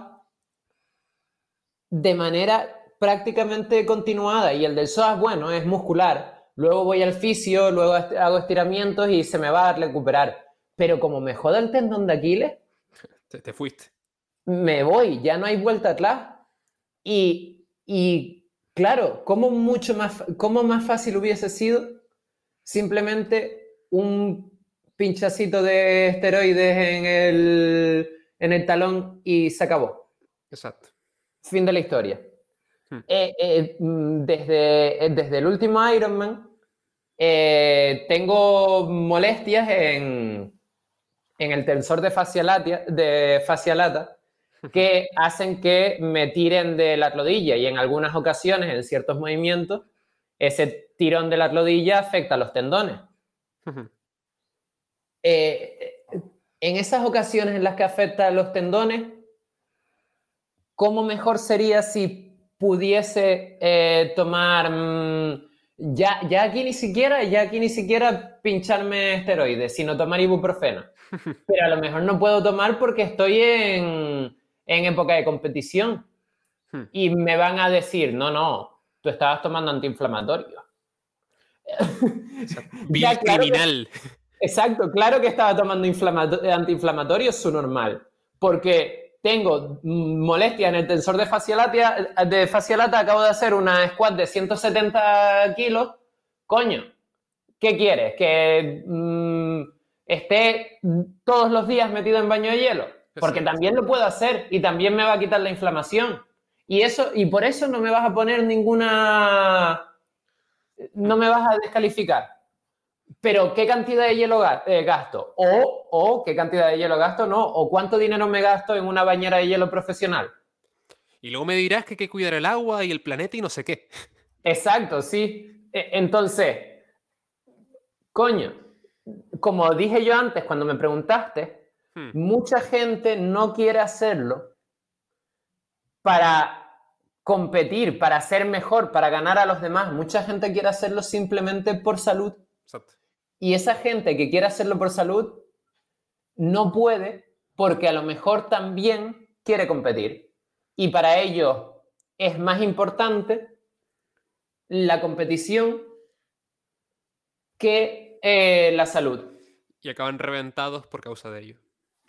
A: de manera prácticamente continuada. Y el del psoas, bueno, es muscular luego voy al fisio, luego hago estiramientos y se me va a recuperar. Pero como me joda el tendón de Aquiles,
B: te, fuiste.
A: Me voy, ya no hay vuelta atrás. Y, y claro, ¿cómo, mucho más, ¿cómo más fácil hubiese sido simplemente un pinchacito de esteroides en el, en el talón y se acabó?
B: Exacto.
A: Fin de la historia. Eh, eh, mm, desde, desde el último Ironman eh, tengo molestias en, en el tensor de fascia, de lata que hacen que me tiren de la rodilla y en algunas ocasiones, en ciertos movimientos, ese tirón de la rodilla afecta a los tendones. en esas ocasiones en las que afecta a los tendones, ¿cómo mejor sería si pudiese eh, tomar, mm, ya, ya aquí ni siquiera, ya aquí ni siquiera pincharme esteroides, sino tomar ibuprofeno. *laughs* Pero a lo mejor no puedo tomar porque estoy en, en época de competición. Hmm. Y me van a decir, no, no, tú estabas tomando antiinflamatorio. *laughs*
B: Vía criminal.
A: exacto, claro que estaba tomando antiinflamatorio, su normal. Porque tengo molestias en el tensor de fascialata, de fascialata, acabo de hacer una squat de 170 kilos, coño, ¿qué quieres? ¿Que mm, esté todos los días metido en baño de hielo? Porque también lo puedo hacer y también me va a quitar la inflamación. Y, eso, y por eso no me vas a poner ninguna... No me vas a descalificar pero ¿qué cantidad de hielo eh, gasto? O, o, ¿qué cantidad de hielo gasto? No, o cuánto dinero me gasto en una bañera de hielo profesional.
B: Y luego me dirás que hay que cuidar el agua y el planeta y no sé qué.
A: Exacto, sí. E, entonces, coño, como dije yo antes cuando me preguntaste, hmm. mucha gente no quiere hacerlo para competir, para ser mejor, para ganar a los demás. Mucha gente quiere hacerlo simplemente por salud y esa gente que quiere hacerlo por salud no puede porque a lo mejor también quiere competir. y para ellos es más importante la competición que eh, la salud.
B: Y acaban reventados por causa de ello.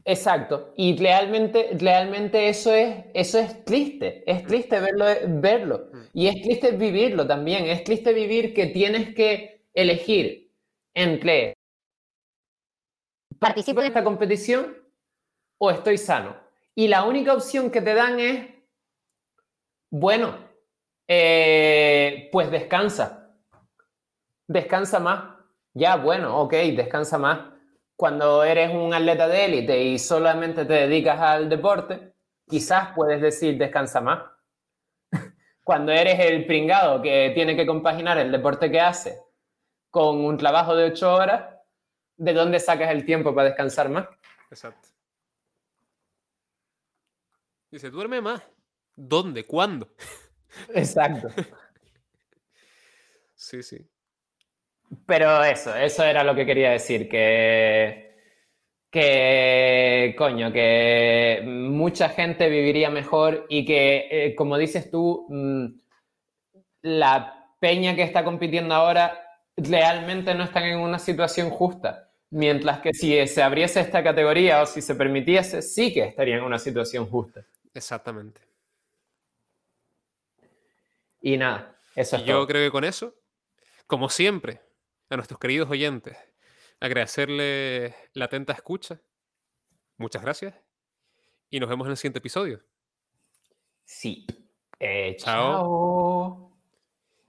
A: Exacto. Y realmente, realmente eso, es, eso es triste. Es mm. triste verlo, verlo. Mm. Y es triste vivirlo también. Es triste vivir que tienes que elegir entre participo en esta competición o estoy sano. Y la única opción que te dan es, bueno, eh, pues descansa. Descansa más. Ya, bueno, ok, descansa más. Cuando eres un atleta de élite y solamente te dedicas al deporte, quizás puedes decir descansa más. *laughs* Cuando eres el pringado que tiene que compaginar el deporte que hace con un trabajo de ocho horas, ¿de dónde sacas el tiempo para descansar más?
B: Exacto. Dice, duerme más. ¿Dónde? ¿Cuándo? *laughs*
A: Exacto. *laughs*
B: sí, sí.
A: Pero eso, eso era lo que quería decir, que, que coño, que mucha gente viviría mejor y que, eh, como dices tú, mm, la peña que está compitiendo ahora realmente no están en una situación justa. Mientras que si se abriese esta categoría o si se permitiese, sí que estaría en una situación justa.
B: Exactamente.
A: Y nada, eso es
B: Yo creo que con eso, como siempre, a nuestros queridos oyentes, agradecerles la atenta escucha. Muchas gracias. Y nos vemos en el siguiente episodio.
A: Sí. Eh, chao.